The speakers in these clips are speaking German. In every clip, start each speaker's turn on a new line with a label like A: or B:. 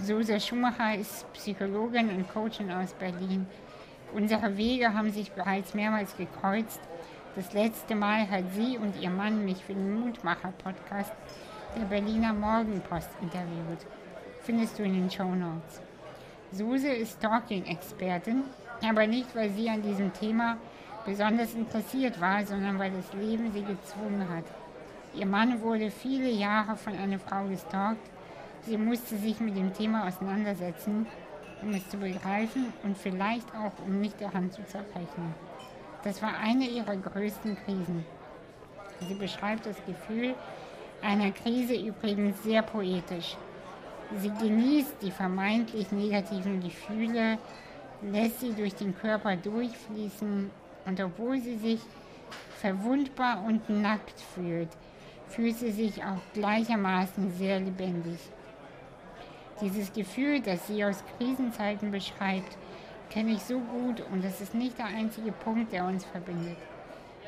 A: Suse Schumacher ist Psychologin und Coachin aus Berlin. Unsere Wege haben sich bereits mehrmals gekreuzt. Das letzte Mal hat sie und ihr Mann mich für den Mutmacher-Podcast der Berliner Morgenpost interviewt. Findest du in den Show Notes. Suse ist Stalking-Expertin, aber nicht, weil sie an diesem Thema besonders interessiert war, sondern weil das Leben sie gezwungen hat. Ihr Mann wurde viele Jahre von einer Frau gestalkt. Sie musste sich mit dem Thema auseinandersetzen, um es zu begreifen und vielleicht auch, um nicht daran zu zerbrechen. Das war eine ihrer größten Krisen. Sie beschreibt das Gefühl einer Krise übrigens sehr poetisch. Sie genießt die vermeintlich negativen Gefühle, lässt sie durch den Körper durchfließen und obwohl sie sich verwundbar und nackt fühlt, fühlt sie sich auch gleichermaßen sehr lebendig. Dieses Gefühl, das sie aus Krisenzeiten beschreibt, kenne ich so gut und das ist nicht der einzige Punkt, der uns verbindet.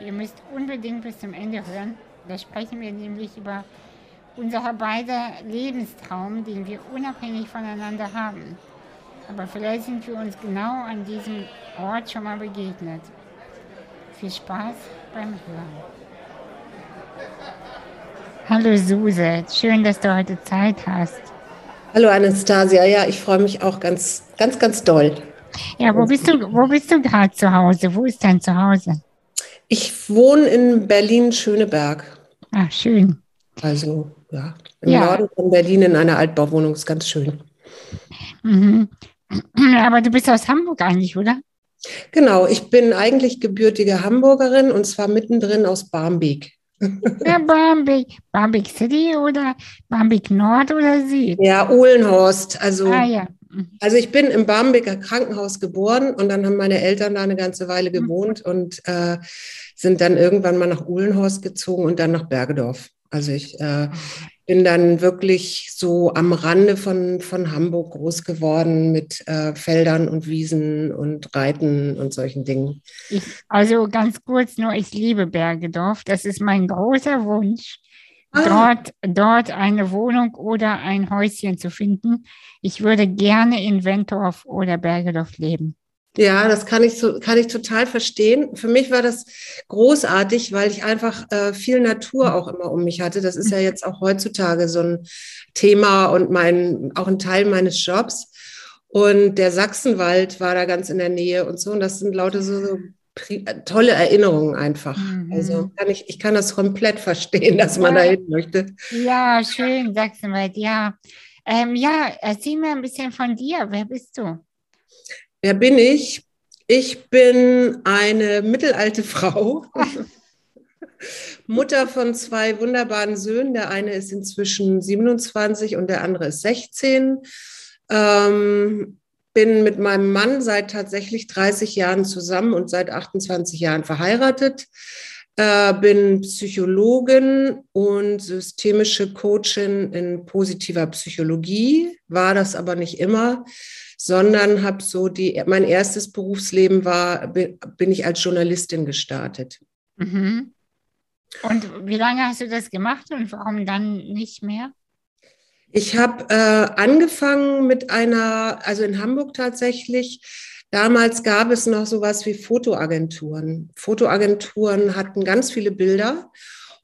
A: Ihr müsst unbedingt bis zum Ende hören. Da sprechen wir nämlich über unser beider Lebenstraum, den wir unabhängig voneinander haben. Aber vielleicht sind wir uns genau an diesem Ort schon mal begegnet. Viel Spaß beim Hören. Hallo Suse, schön, dass du heute Zeit hast.
B: Hallo Anastasia, ja, ich freue mich auch ganz, ganz, ganz doll.
A: Ja, wo bist du, wo bist du gerade zu Hause? Wo ist dein Zuhause?
B: Ich wohne in Berlin-Schöneberg.
A: Ach, schön.
B: Also, ja, im ja. Norden von Berlin in einer Altbauwohnung ist ganz schön.
A: Mhm. Aber du bist aus Hamburg eigentlich, oder?
B: Genau, ich bin eigentlich gebürtige Hamburgerin und zwar mittendrin aus Barmbek.
A: Ja, Barmbek. Barmbek City oder Barmbek Nord oder Süd?
B: Ja, Uhlenhorst. Also, ah, ja. Mhm. also ich bin im Barmbeker Krankenhaus geboren und dann haben meine Eltern da eine ganze Weile mhm. gewohnt mhm. und äh, sind dann irgendwann mal nach Uhlenhorst gezogen und dann nach Bergedorf. Also ich äh, bin dann wirklich so am Rande von, von Hamburg groß geworden mit äh, Feldern und Wiesen und Reiten und solchen Dingen.
A: Ich, also ganz kurz nur, ich liebe Bergedorf. Das ist mein großer Wunsch, ah. dort, dort eine Wohnung oder ein Häuschen zu finden. Ich würde gerne in Wentorf oder Bergedorf leben.
B: Ja, das kann ich, so, kann ich total verstehen. Für mich war das großartig, weil ich einfach äh, viel Natur auch immer um mich hatte. Das ist ja jetzt auch heutzutage so ein Thema und mein, auch ein Teil meines Jobs. Und der Sachsenwald war da ganz in der Nähe und so. Und das sind lauter so, so tolle Erinnerungen einfach. Mhm. Also kann ich, ich kann das komplett verstehen, dass man ja. da hin möchte.
A: Ja, schön, Sachsenwald, ja. Ähm, ja, erzähl mir ein bisschen von dir. Wer bist du?
B: Wer bin ich? Ich bin eine mittelalte Frau, Mutter von zwei wunderbaren Söhnen. Der eine ist inzwischen 27 und der andere ist 16. Ähm, bin mit meinem Mann seit tatsächlich 30 Jahren zusammen und seit 28 Jahren verheiratet. Äh, bin Psychologin und systemische Coachin in positiver Psychologie, war das aber nicht immer sondern habe so die, mein erstes Berufsleben war, bin ich als Journalistin gestartet.
A: Mhm. Und wie lange hast du das gemacht und warum dann nicht mehr?
B: Ich habe äh, angefangen mit einer, also in Hamburg tatsächlich, damals gab es noch sowas wie Fotoagenturen. Fotoagenturen hatten ganz viele Bilder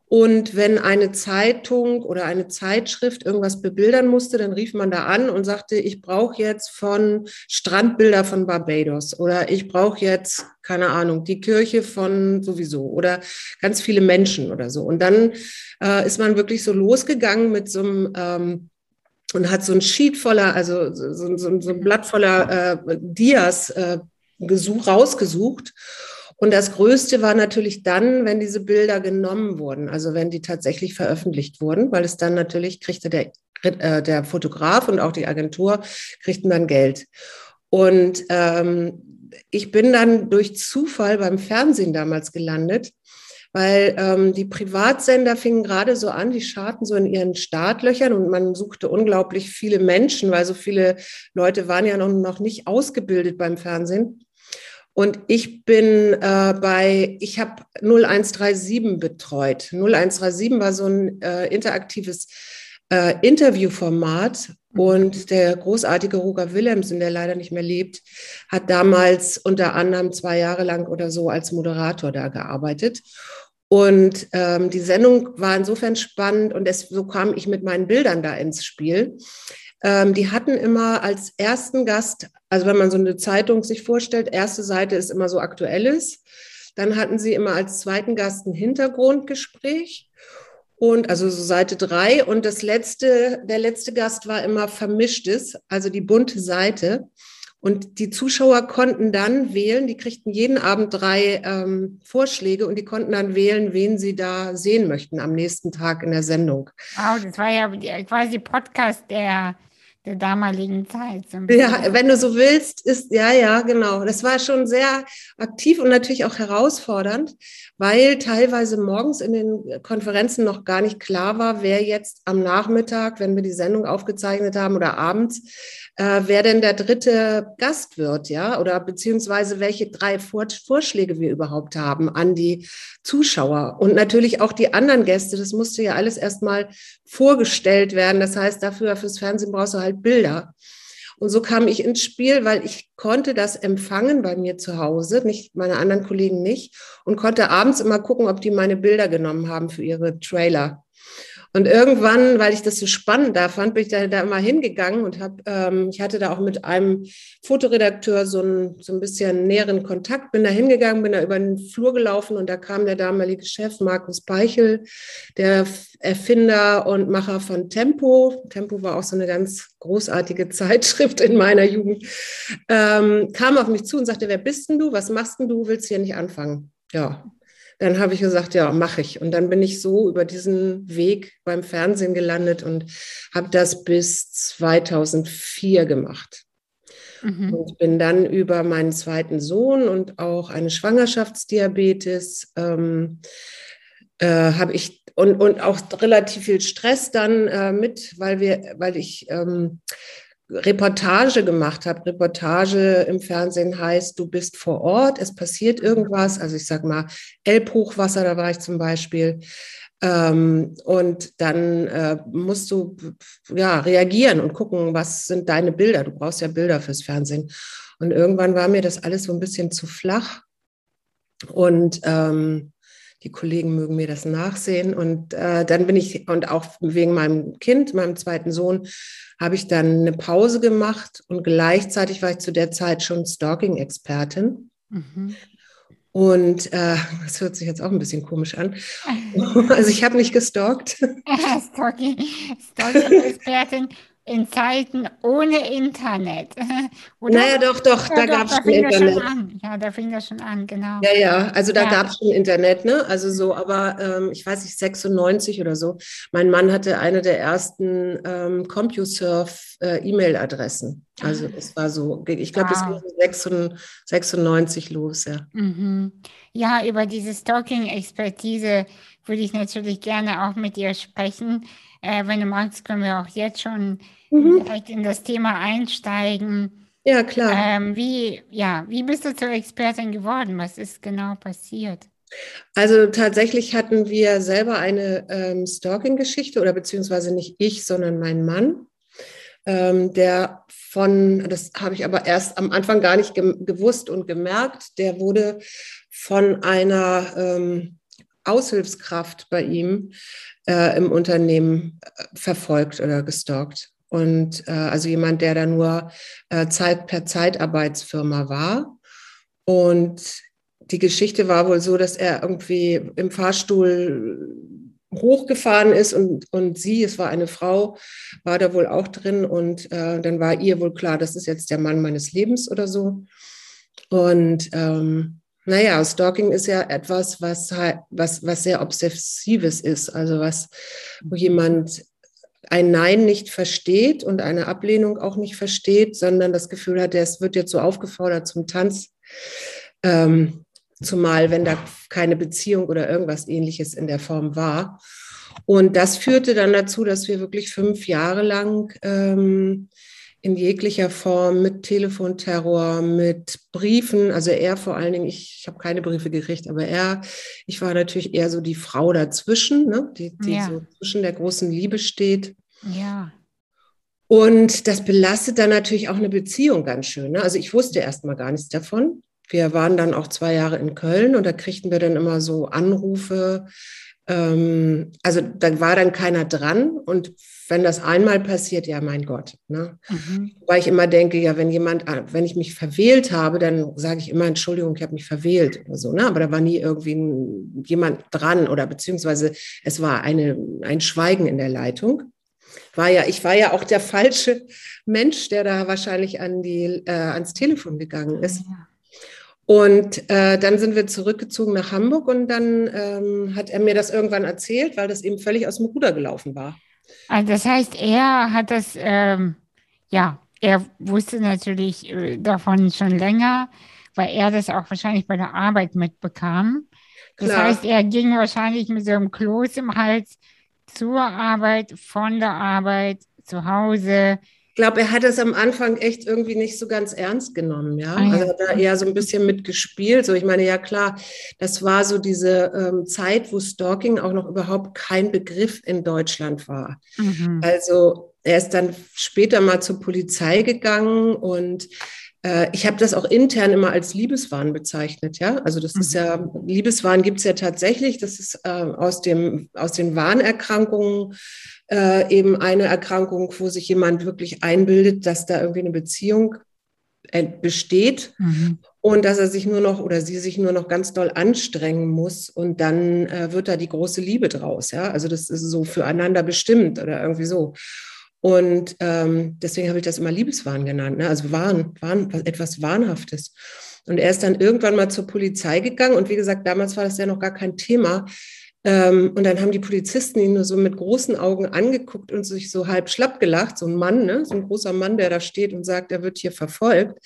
B: und wenn eine Zeitung oder eine Zeitschrift irgendwas bebildern musste, dann rief man da an und sagte, ich brauche jetzt von Strandbilder von Barbados oder ich brauche jetzt, keine Ahnung, die Kirche von sowieso oder ganz viele Menschen oder so. Und dann äh, ist man wirklich so losgegangen mit so einem ähm, und hat so ein Sheet voller, also so, so, so ein Blatt voller äh, Dias äh, gesuch, rausgesucht und das Größte war natürlich dann, wenn diese Bilder genommen wurden, also wenn die tatsächlich veröffentlicht wurden, weil es dann natürlich kriegte der, äh, der Fotograf und auch die Agentur kriegten dann Geld. Und ähm, ich bin dann durch Zufall beim Fernsehen damals gelandet, weil ähm, die Privatsender fingen gerade so an, die scharten so in ihren Startlöchern und man suchte unglaublich viele Menschen, weil so viele Leute waren ja noch, noch nicht ausgebildet beim Fernsehen. Und ich bin äh, bei, ich habe 0137 betreut. 0137 war so ein äh, interaktives äh, Interviewformat. Und der großartige Roger Willemsen, der leider nicht mehr lebt, hat damals unter anderem zwei Jahre lang oder so als Moderator da gearbeitet. Und ähm, die Sendung war insofern spannend und es, so kam ich mit meinen Bildern da ins Spiel. Ähm, die hatten immer als ersten Gast, also wenn man so eine Zeitung sich vorstellt, erste Seite ist immer so aktuelles. Dann hatten sie immer als zweiten Gast ein Hintergrundgespräch und also so Seite drei. Und das letzte, der letzte Gast war immer vermischtes, also die bunte Seite. Und die Zuschauer konnten dann wählen, die kriegten jeden Abend drei ähm, Vorschläge und die konnten dann wählen, wen sie da sehen möchten am nächsten Tag in der Sendung.
A: Wow, das war ja quasi Podcast der der damaligen Zeit.
B: Ja, wenn du so willst, ist, ja, ja, genau. Das war schon sehr aktiv und natürlich auch herausfordernd, weil teilweise morgens in den Konferenzen noch gar nicht klar war, wer jetzt am Nachmittag, wenn wir die Sendung aufgezeichnet haben oder abends, äh, wer denn der dritte Gast wird, ja, oder beziehungsweise welche drei Vorschläge wir überhaupt haben an die Zuschauer und natürlich auch die anderen Gäste. Das musste ja alles erstmal vorgestellt werden. Das heißt, dafür fürs Fernsehen brauchst du halt Bilder. Und so kam ich ins Spiel, weil ich konnte das empfangen bei mir zu Hause, nicht meine anderen Kollegen nicht, und konnte abends immer gucken, ob die meine Bilder genommen haben für ihre Trailer. Und irgendwann, weil ich das so spannend da fand, bin ich da, da immer hingegangen und habe, ähm, ich hatte da auch mit einem Fotoredakteur so ein, so ein bisschen näheren Kontakt, bin da hingegangen, bin da über den Flur gelaufen und da kam der damalige Chef Markus Peichel, der Erfinder und Macher von Tempo. Tempo war auch so eine ganz großartige Zeitschrift in meiner Jugend, ähm, kam auf mich zu und sagte, wer bist denn du? Was machst denn du? Willst hier nicht anfangen? Ja, dann habe ich gesagt, ja, mache ich. Und dann bin ich so über diesen Weg beim Fernsehen gelandet und habe das bis 2004 gemacht. Mhm. Und bin dann über meinen zweiten Sohn und auch eine Schwangerschaftsdiabetes ähm, äh, habe ich und, und auch relativ viel Stress dann äh, mit, weil wir, weil ich ähm, Reportage gemacht habe. Reportage im Fernsehen heißt, du bist vor Ort, es passiert irgendwas. Also ich sage mal, Elbhochwasser, da war ich zum Beispiel. Ähm, und dann äh, musst du ja reagieren und gucken, was sind deine Bilder. Du brauchst ja Bilder fürs Fernsehen. Und irgendwann war mir das alles so ein bisschen zu flach. Und ähm, die Kollegen mögen mir das nachsehen. Und äh, dann bin ich, und auch wegen meinem Kind, meinem zweiten Sohn, habe ich dann eine Pause gemacht und gleichzeitig war ich zu der Zeit schon Stalking-Expertin. Mhm. Und äh, das hört sich jetzt auch ein bisschen komisch an. Also ich habe nicht gestalkt.
A: Stalking-Expertin in Zeiten ohne Internet.
B: Oder? Naja, doch, doch, ja, da gab es schon Internet.
A: Ja, da fing das schon an, genau.
B: Ja, ja, also da ja. gab es schon Internet, ne? Also so, aber ähm, ich weiß nicht, 96 oder so. Mein Mann hatte eine der ersten ähm, CompuServe-E-Mail-Adressen. Äh, also es war so, ich glaube, es wow. ging 96 los, ja.
A: Mhm. Ja, über diese Stalking-Expertise würde ich natürlich gerne auch mit dir sprechen. Äh, wenn du magst, können wir auch jetzt schon mhm. direkt in das Thema einsteigen.
B: Ja, klar.
A: Ähm, wie, ja, wie bist du zur Expertin geworden? Was ist genau passiert?
B: Also tatsächlich hatten wir selber eine ähm, Stalking-Geschichte oder beziehungsweise nicht ich, sondern mein Mann, ähm, der von, das habe ich aber erst am Anfang gar nicht ge gewusst und gemerkt, der wurde von einer ähm, Aushilfskraft bei ihm äh, im Unternehmen äh, verfolgt oder gestalkt. Und äh, also jemand, der da nur äh, Zeit per Zeitarbeitsfirma war. Und die Geschichte war wohl so, dass er irgendwie im Fahrstuhl hochgefahren ist und, und sie, es war eine Frau, war da wohl auch drin und äh, dann war ihr wohl klar, das ist jetzt der Mann meines Lebens oder so. Und ähm, naja, Stalking ist ja etwas, was, was, was sehr Obsessives ist, also was, wo jemand ein Nein nicht versteht und eine Ablehnung auch nicht versteht, sondern das Gefühl hat, es wird jetzt so aufgefordert zum Tanz, ähm, zumal wenn da keine Beziehung oder irgendwas ähnliches in der Form war. Und das führte dann dazu, dass wir wirklich fünf Jahre lang ähm, in jeglicher Form mit Telefonterror, mit Briefen. Also er vor allen Dingen, ich, ich habe keine Briefe gekriegt, aber er, ich war natürlich eher so die Frau dazwischen, ne? die, die ja. so zwischen der großen Liebe steht.
A: Ja.
B: Und das belastet dann natürlich auch eine Beziehung ganz schön. Ne? Also ich wusste erst mal gar nichts davon. Wir waren dann auch zwei Jahre in Köln und da kriegten wir dann immer so Anrufe. Ähm, also da war dann keiner dran und wenn das einmal passiert, ja, mein Gott. Ne? Mhm. Weil ich immer denke, ja, wenn jemand, äh, wenn ich mich verwählt habe, dann sage ich immer, Entschuldigung, ich habe mich verwählt oder so. Ne? Aber da war nie irgendwie jemand dran oder beziehungsweise es war eine, ein Schweigen in der Leitung war ja, ich war ja auch der falsche Mensch, der da wahrscheinlich an die, äh, ans Telefon gegangen ist. Und äh, dann sind wir zurückgezogen nach Hamburg und dann ähm, hat er mir das irgendwann erzählt, weil das eben völlig aus dem Ruder gelaufen war.
A: Also das heißt, er hat das, ähm, ja, er wusste natürlich äh, davon schon länger, weil er das auch wahrscheinlich bei der Arbeit mitbekam. Das Klar. heißt, er ging wahrscheinlich mit so einem Kloß im Hals zur Arbeit, von der Arbeit, zu Hause.
B: Ich glaube, er hat es am Anfang echt irgendwie nicht so ganz ernst genommen, ja. Ah. Also hat er eher so ein bisschen mitgespielt. So, ich meine, ja klar, das war so diese ähm, Zeit, wo Stalking auch noch überhaupt kein Begriff in Deutschland war. Mhm. Also er ist dann später mal zur Polizei gegangen und äh, ich habe das auch intern immer als Liebeswahn bezeichnet, ja. Also das mhm. ist ja, Liebeswahn gibt es ja tatsächlich. Das ist äh, aus, dem, aus den Wahnerkrankungen äh, eben eine Erkrankung, wo sich jemand wirklich einbildet, dass da irgendwie eine Beziehung äh, besteht. Mhm. Und dass er sich nur noch oder sie sich nur noch ganz doll anstrengen muss und dann äh, wird da die große Liebe draus. Ja, also das ist so füreinander bestimmt oder irgendwie so. Und ähm, deswegen habe ich das immer Liebeswahn genannt, ne? also Wahn, Wahn, etwas Wahnhaftes. Und er ist dann irgendwann mal zur Polizei gegangen und wie gesagt, damals war das ja noch gar kein Thema. Ähm, und dann haben die Polizisten ihn nur so mit großen Augen angeguckt und sich so halb schlapp gelacht. So ein Mann, ne? so ein großer Mann, der da steht und sagt, er wird hier verfolgt.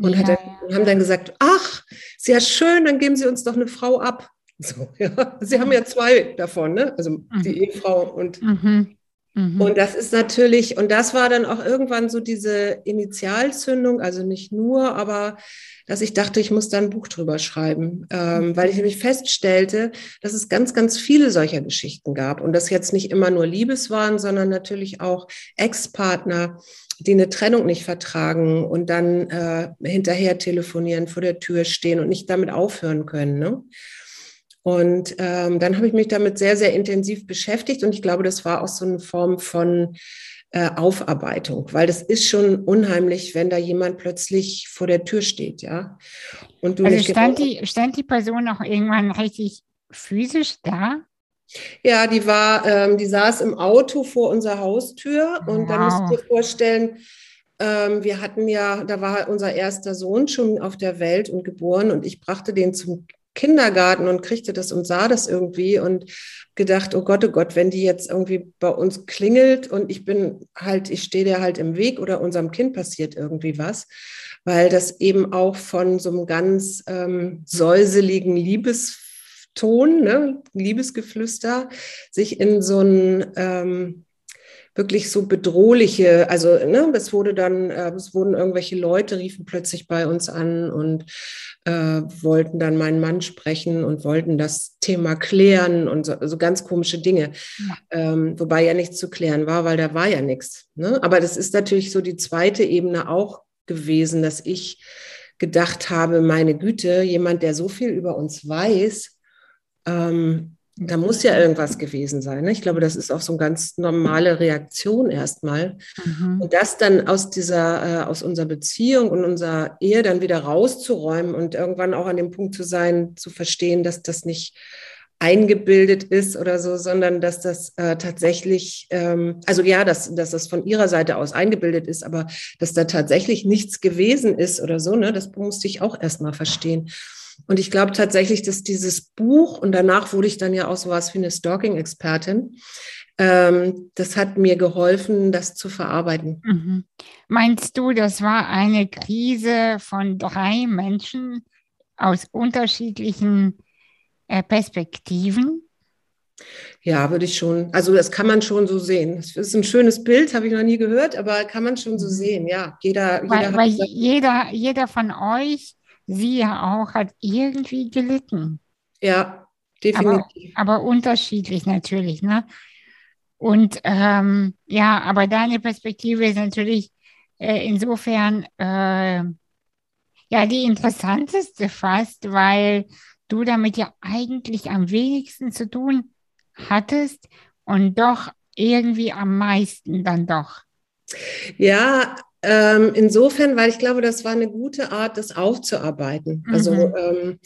B: Und ja. dann, haben dann gesagt, ach, sehr schön, dann geben Sie uns doch eine Frau ab. So, ja. Sie haben ja zwei davon, ne? also mhm. die Ehefrau und mhm. Mhm. Und das ist natürlich, und das war dann auch irgendwann so diese Initialzündung, also nicht nur, aber dass ich dachte, ich muss da ein Buch drüber schreiben, ähm, mhm. weil ich nämlich feststellte, dass es ganz, ganz viele solcher Geschichten gab und das jetzt nicht immer nur Liebes waren, sondern natürlich auch Ex-Partner, die eine Trennung nicht vertragen und dann äh, hinterher telefonieren, vor der Tür stehen und nicht damit aufhören können. Ne? Und ähm, dann habe ich mich damit sehr, sehr intensiv beschäftigt und ich glaube, das war auch so eine Form von äh, Aufarbeitung, weil das ist schon unheimlich, wenn da jemand plötzlich vor der Tür steht, ja.
A: Und du also stand, die, stand die Person auch irgendwann richtig physisch da?
B: Ja, die war, ähm, die saß im Auto vor unserer Haustür und wow. dann musst du dir vorstellen, ähm, wir hatten ja, da war unser erster Sohn schon auf der Welt und geboren und ich brachte den zum Kindergarten und kriegte das und sah das irgendwie und gedacht, oh Gott, oh Gott, wenn die jetzt irgendwie bei uns klingelt und ich bin halt, ich stehe der halt im Weg oder unserem Kind passiert irgendwie was, weil das eben auch von so einem ganz ähm, säuseligen Liebeston, ne, Liebesgeflüster, sich in so ein ähm, wirklich so bedrohliche, also ne, es wurde dann, äh, es wurden irgendwelche Leute, riefen plötzlich bei uns an und äh, wollten dann meinen Mann sprechen und wollten das Thema klären und so, so ganz komische Dinge. Ja. Ähm, wobei ja nichts zu klären war, weil da war ja nichts. Ne? Aber das ist natürlich so die zweite Ebene auch gewesen, dass ich gedacht habe, meine Güte, jemand, der so viel über uns weiß, ähm, da muss ja irgendwas gewesen sein. Ne? Ich glaube, das ist auch so eine ganz normale Reaktion erstmal. Mhm. Und das dann aus dieser, äh, aus unserer Beziehung und unserer Ehe dann wieder rauszuräumen und irgendwann auch an dem Punkt zu sein, zu verstehen, dass das nicht eingebildet ist oder so, sondern dass das äh, tatsächlich, ähm, also ja, dass, dass das von ihrer Seite aus eingebildet ist, aber dass da tatsächlich nichts gewesen ist oder so, ne, das musste ich auch erstmal verstehen. Und ich glaube tatsächlich, dass dieses Buch, und danach wurde ich dann ja auch so was wie eine Stalking-Expertin, ähm, das hat mir geholfen, das zu verarbeiten.
A: Mhm. Meinst du, das war eine Krise von drei Menschen aus unterschiedlichen äh, Perspektiven?
B: Ja, würde ich schon. Also das kann man schon so sehen. Das ist ein schönes Bild, habe ich noch nie gehört, aber kann man schon so mhm. sehen. Ja,
A: jeder, jeder, weil, weil jeder, jeder von euch sie ja auch hat irgendwie gelitten.
B: Ja, definitiv.
A: Aber, aber unterschiedlich natürlich, ne? Und ähm, ja, aber deine Perspektive ist natürlich äh, insofern äh, ja die interessanteste fast, weil du damit ja eigentlich am wenigsten zu tun hattest und doch irgendwie am meisten dann doch.
B: Ja, ähm, insofern, weil ich glaube, das war eine gute Art, das aufzuarbeiten. Also mhm. ähm,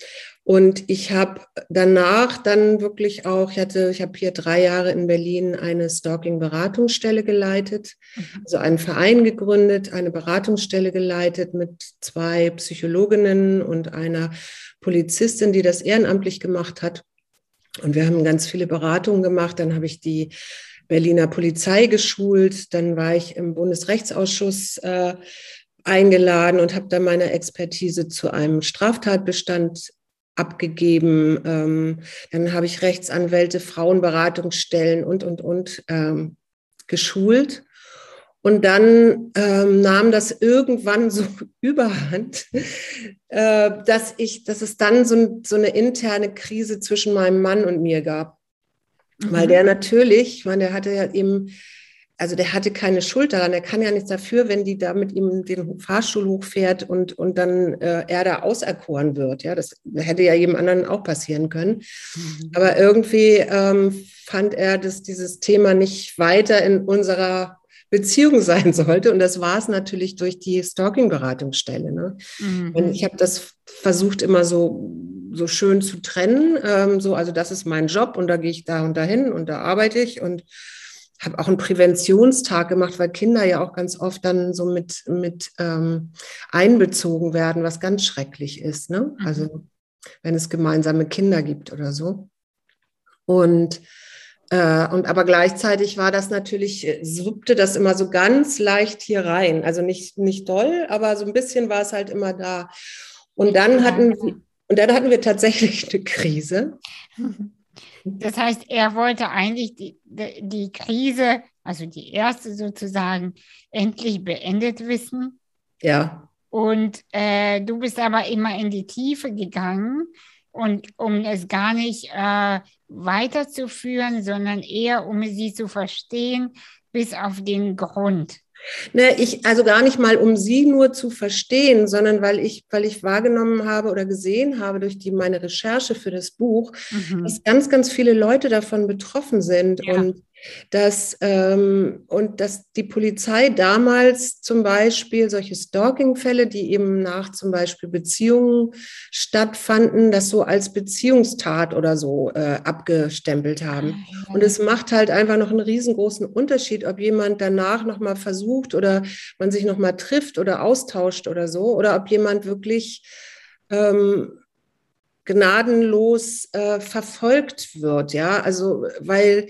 B: und ich habe danach dann wirklich auch, ich hatte, ich habe hier drei Jahre in Berlin eine Stalking-Beratungsstelle geleitet, mhm. also einen Verein gegründet, eine Beratungsstelle geleitet mit zwei Psychologinnen und einer Polizistin, die das ehrenamtlich gemacht hat. Und wir haben ganz viele Beratungen gemacht. Dann habe ich die Berliner Polizei geschult. Dann war ich im Bundesrechtsausschuss äh, eingeladen und habe da meine Expertise zu einem Straftatbestand abgegeben. Ähm, dann habe ich Rechtsanwälte, Frauenberatungsstellen und, und, und ähm, geschult. Und dann ähm, nahm das irgendwann so überhand, äh, dass ich, dass es dann so, so, eine interne Krise zwischen meinem Mann und mir gab. Mhm. Weil der natürlich, ich meine, der hatte ja eben, also der hatte keine Schuld daran, er kann ja nichts dafür, wenn die da mit ihm den Fahrstuhl hochfährt und, und dann äh, er da auserkoren wird. Ja, das hätte ja jedem anderen auch passieren können. Mhm. Aber irgendwie ähm, fand er dass dieses Thema nicht weiter in unserer Beziehung sein sollte. Und das war es natürlich durch die Stalking-Beratungsstelle. Ne? Mhm. Und ich habe das versucht immer so, so schön zu trennen. Ähm, so, also das ist mein Job und da gehe ich da und dahin und da arbeite ich und habe auch einen Präventionstag gemacht, weil Kinder ja auch ganz oft dann so mit, mit ähm, einbezogen werden, was ganz schrecklich ist. Ne? Mhm. Also wenn es gemeinsame Kinder gibt oder so. Und äh, und aber gleichzeitig war das natürlich, äh, suppte das immer so ganz leicht hier rein. Also nicht, nicht doll, aber so ein bisschen war es halt immer da. Und dann hatten wir, und dann hatten wir tatsächlich eine Krise.
A: Das heißt, er wollte eigentlich die, die Krise, also die erste sozusagen, endlich beendet wissen.
B: Ja.
A: Und äh, du bist aber immer in die Tiefe gegangen und um es gar nicht äh, weiterzuführen, sondern eher um sie zu verstehen bis auf den Grund.
B: Ne, ich, also gar nicht mal, um sie nur zu verstehen, sondern weil ich, weil ich wahrgenommen habe oder gesehen habe durch die, meine Recherche für das Buch, mhm. dass ganz, ganz viele Leute davon betroffen sind ja. und dass, ähm, und dass die Polizei damals zum Beispiel solche Stalking-Fälle, die eben nach zum Beispiel Beziehungen stattfanden, das so als Beziehungstat oder so äh, abgestempelt haben. Ah, und es macht halt einfach noch einen riesengroßen Unterschied, ob jemand danach nochmal versucht oder man sich nochmal trifft oder austauscht oder so, oder ob jemand wirklich ähm, gnadenlos äh, verfolgt wird, ja, also weil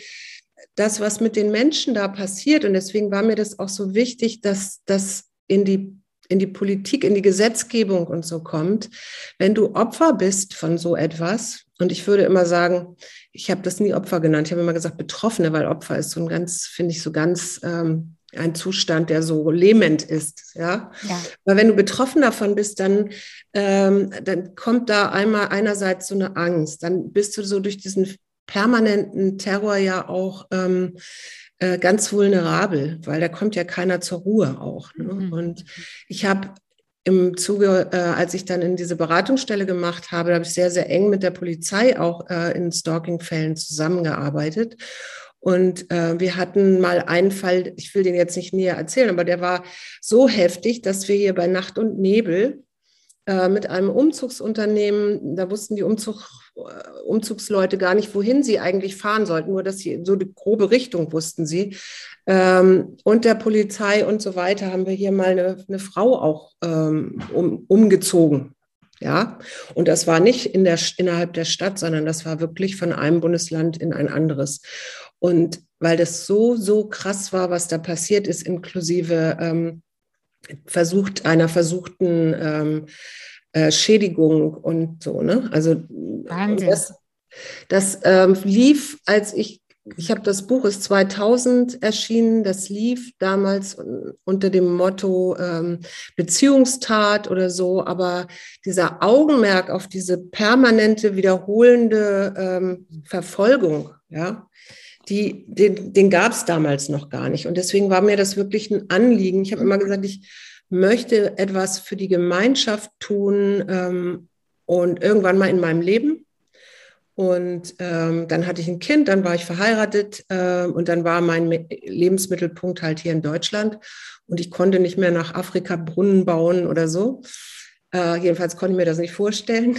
B: das, was mit den Menschen da passiert, und deswegen war mir das auch so wichtig, dass das in die in die Politik, in die Gesetzgebung und so kommt, wenn du Opfer bist von so etwas, und ich würde immer sagen, ich habe das nie Opfer genannt, ich habe immer gesagt Betroffene, weil Opfer ist so ein ganz, finde ich, so ganz ähm, ein Zustand, der so lähmend ist, ja. ja. Weil wenn du betroffen davon bist, dann, ähm, dann kommt da einmal einerseits so eine Angst, dann bist du so durch diesen permanenten Terror ja auch ähm, äh, ganz vulnerabel, weil da kommt ja keiner zur Ruhe auch. Ne? Mhm. Und ich habe im Zuge, äh, als ich dann in diese Beratungsstelle gemacht habe, habe ich sehr, sehr eng mit der Polizei auch äh, in Stalking-Fällen zusammengearbeitet. Und äh, wir hatten mal einen Fall, ich will den jetzt nicht näher erzählen, aber der war so heftig, dass wir hier bei Nacht und Nebel äh, mit einem Umzugsunternehmen, da wussten die Umzug, äh, Umzugsleute gar nicht, wohin sie eigentlich fahren sollten, nur dass sie so die grobe Richtung wussten sie. Ähm, und der Polizei und so weiter haben wir hier mal eine, eine Frau auch ähm, um, umgezogen. Ja, und das war nicht in der, innerhalb der Stadt, sondern das war wirklich von einem Bundesland in ein anderes. Und weil das so, so krass war, was da passiert ist, inklusive ähm, versucht, einer versuchten ähm, äh, Schädigung und so. Ne? Also Wahnsinn. das, das ähm, lief, als ich, ich habe das Buch ist 2000 erschienen, das lief damals unter dem Motto ähm, Beziehungstat oder so, aber dieser Augenmerk auf diese permanente, wiederholende ähm, Verfolgung, ja, die, den, den gab es damals noch gar nicht. Und deswegen war mir das wirklich ein Anliegen. Ich habe immer gesagt, ich möchte etwas für die Gemeinschaft tun ähm, und irgendwann mal in meinem Leben. Und ähm, dann hatte ich ein Kind, dann war ich verheiratet äh, und dann war mein Lebensmittelpunkt halt hier in Deutschland. Und ich konnte nicht mehr nach Afrika Brunnen bauen oder so. Äh, jedenfalls konnte ich mir das nicht vorstellen.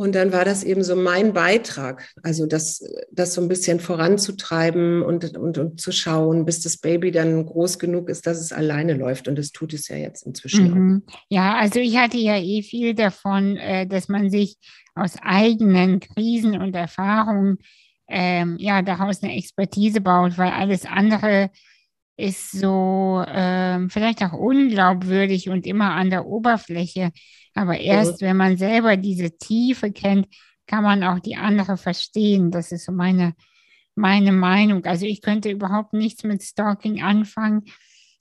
B: Und dann war das eben so mein Beitrag, also das, das so ein bisschen voranzutreiben und, und, und zu schauen, bis das Baby dann groß genug ist, dass es alleine läuft. Und das tut es ja jetzt inzwischen
A: mhm. Ja, also ich hatte ja eh viel davon, äh, dass man sich aus eigenen Krisen und Erfahrungen ähm, ja daraus eine Expertise baut, weil alles andere ist so ähm, vielleicht auch unglaubwürdig und immer an der Oberfläche. Aber erst, mhm. wenn man selber diese Tiefe kennt, kann man auch die andere verstehen. Das ist so meine, meine Meinung. Also ich könnte überhaupt nichts mit Stalking anfangen,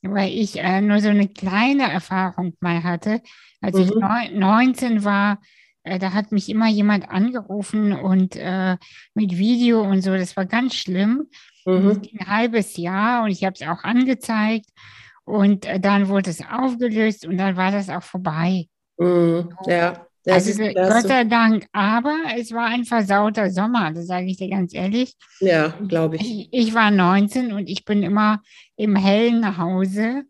A: weil ich äh, nur so eine kleine Erfahrung mal hatte. Als mhm. ich neun, 19 war, äh, da hat mich immer jemand angerufen und äh, mit Video und so, das war ganz schlimm. Mhm. Ein halbes Jahr und ich habe es auch angezeigt und äh, dann wurde es aufgelöst und dann war das auch vorbei.
B: Mhm, ja.
A: Das also Gott sei Dank, aber es war ein versauter Sommer, das sage ich dir ganz ehrlich.
B: Ja, glaube ich.
A: ich. ich. war 19 und ich bin immer im Hellen nach Hause.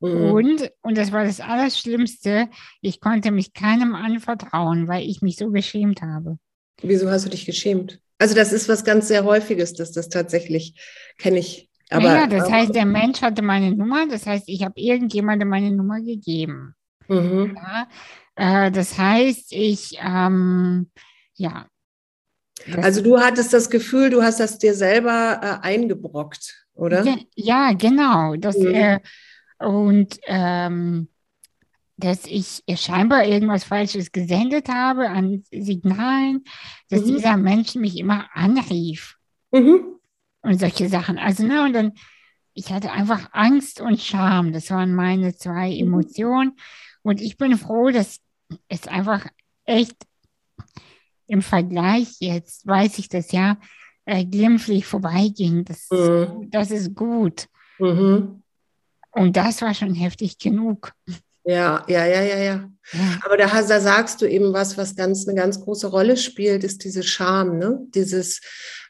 A: Mhm. Und, und das war das Allerschlimmste, ich konnte mich keinem anvertrauen, weil ich mich so geschämt habe.
B: Wieso hast du dich geschämt? Also das ist was ganz sehr Häufiges, dass das tatsächlich, kenne ich.
A: Aber, ja, das aber, heißt, der Mensch hatte meine Nummer, das heißt, ich habe irgendjemandem meine Nummer gegeben. Mhm. Ja, äh, das heißt, ich, ähm, ja.
B: Also du hattest das Gefühl, du hast das dir selber äh, eingebrockt, oder?
A: Ge ja, genau. Das, mhm. äh, und ähm, dass ich scheinbar irgendwas Falsches gesendet habe an Signalen, dass mhm. dieser Mensch mich immer anrief. Mhm. Und solche Sachen. Also, ne, und dann, ich hatte einfach Angst und Scham. Das waren meine zwei mhm. Emotionen. Und ich bin froh, dass es einfach echt im Vergleich jetzt, weiß ich das ja, äh, glimpflich vorbeiging. Das, mhm. das ist gut. Mhm. Und das war schon heftig genug.
B: Ja, ja, ja, ja, ja. Aber da, da, sagst du eben was, was ganz eine ganz große Rolle spielt, ist diese Scham, ne? Dieses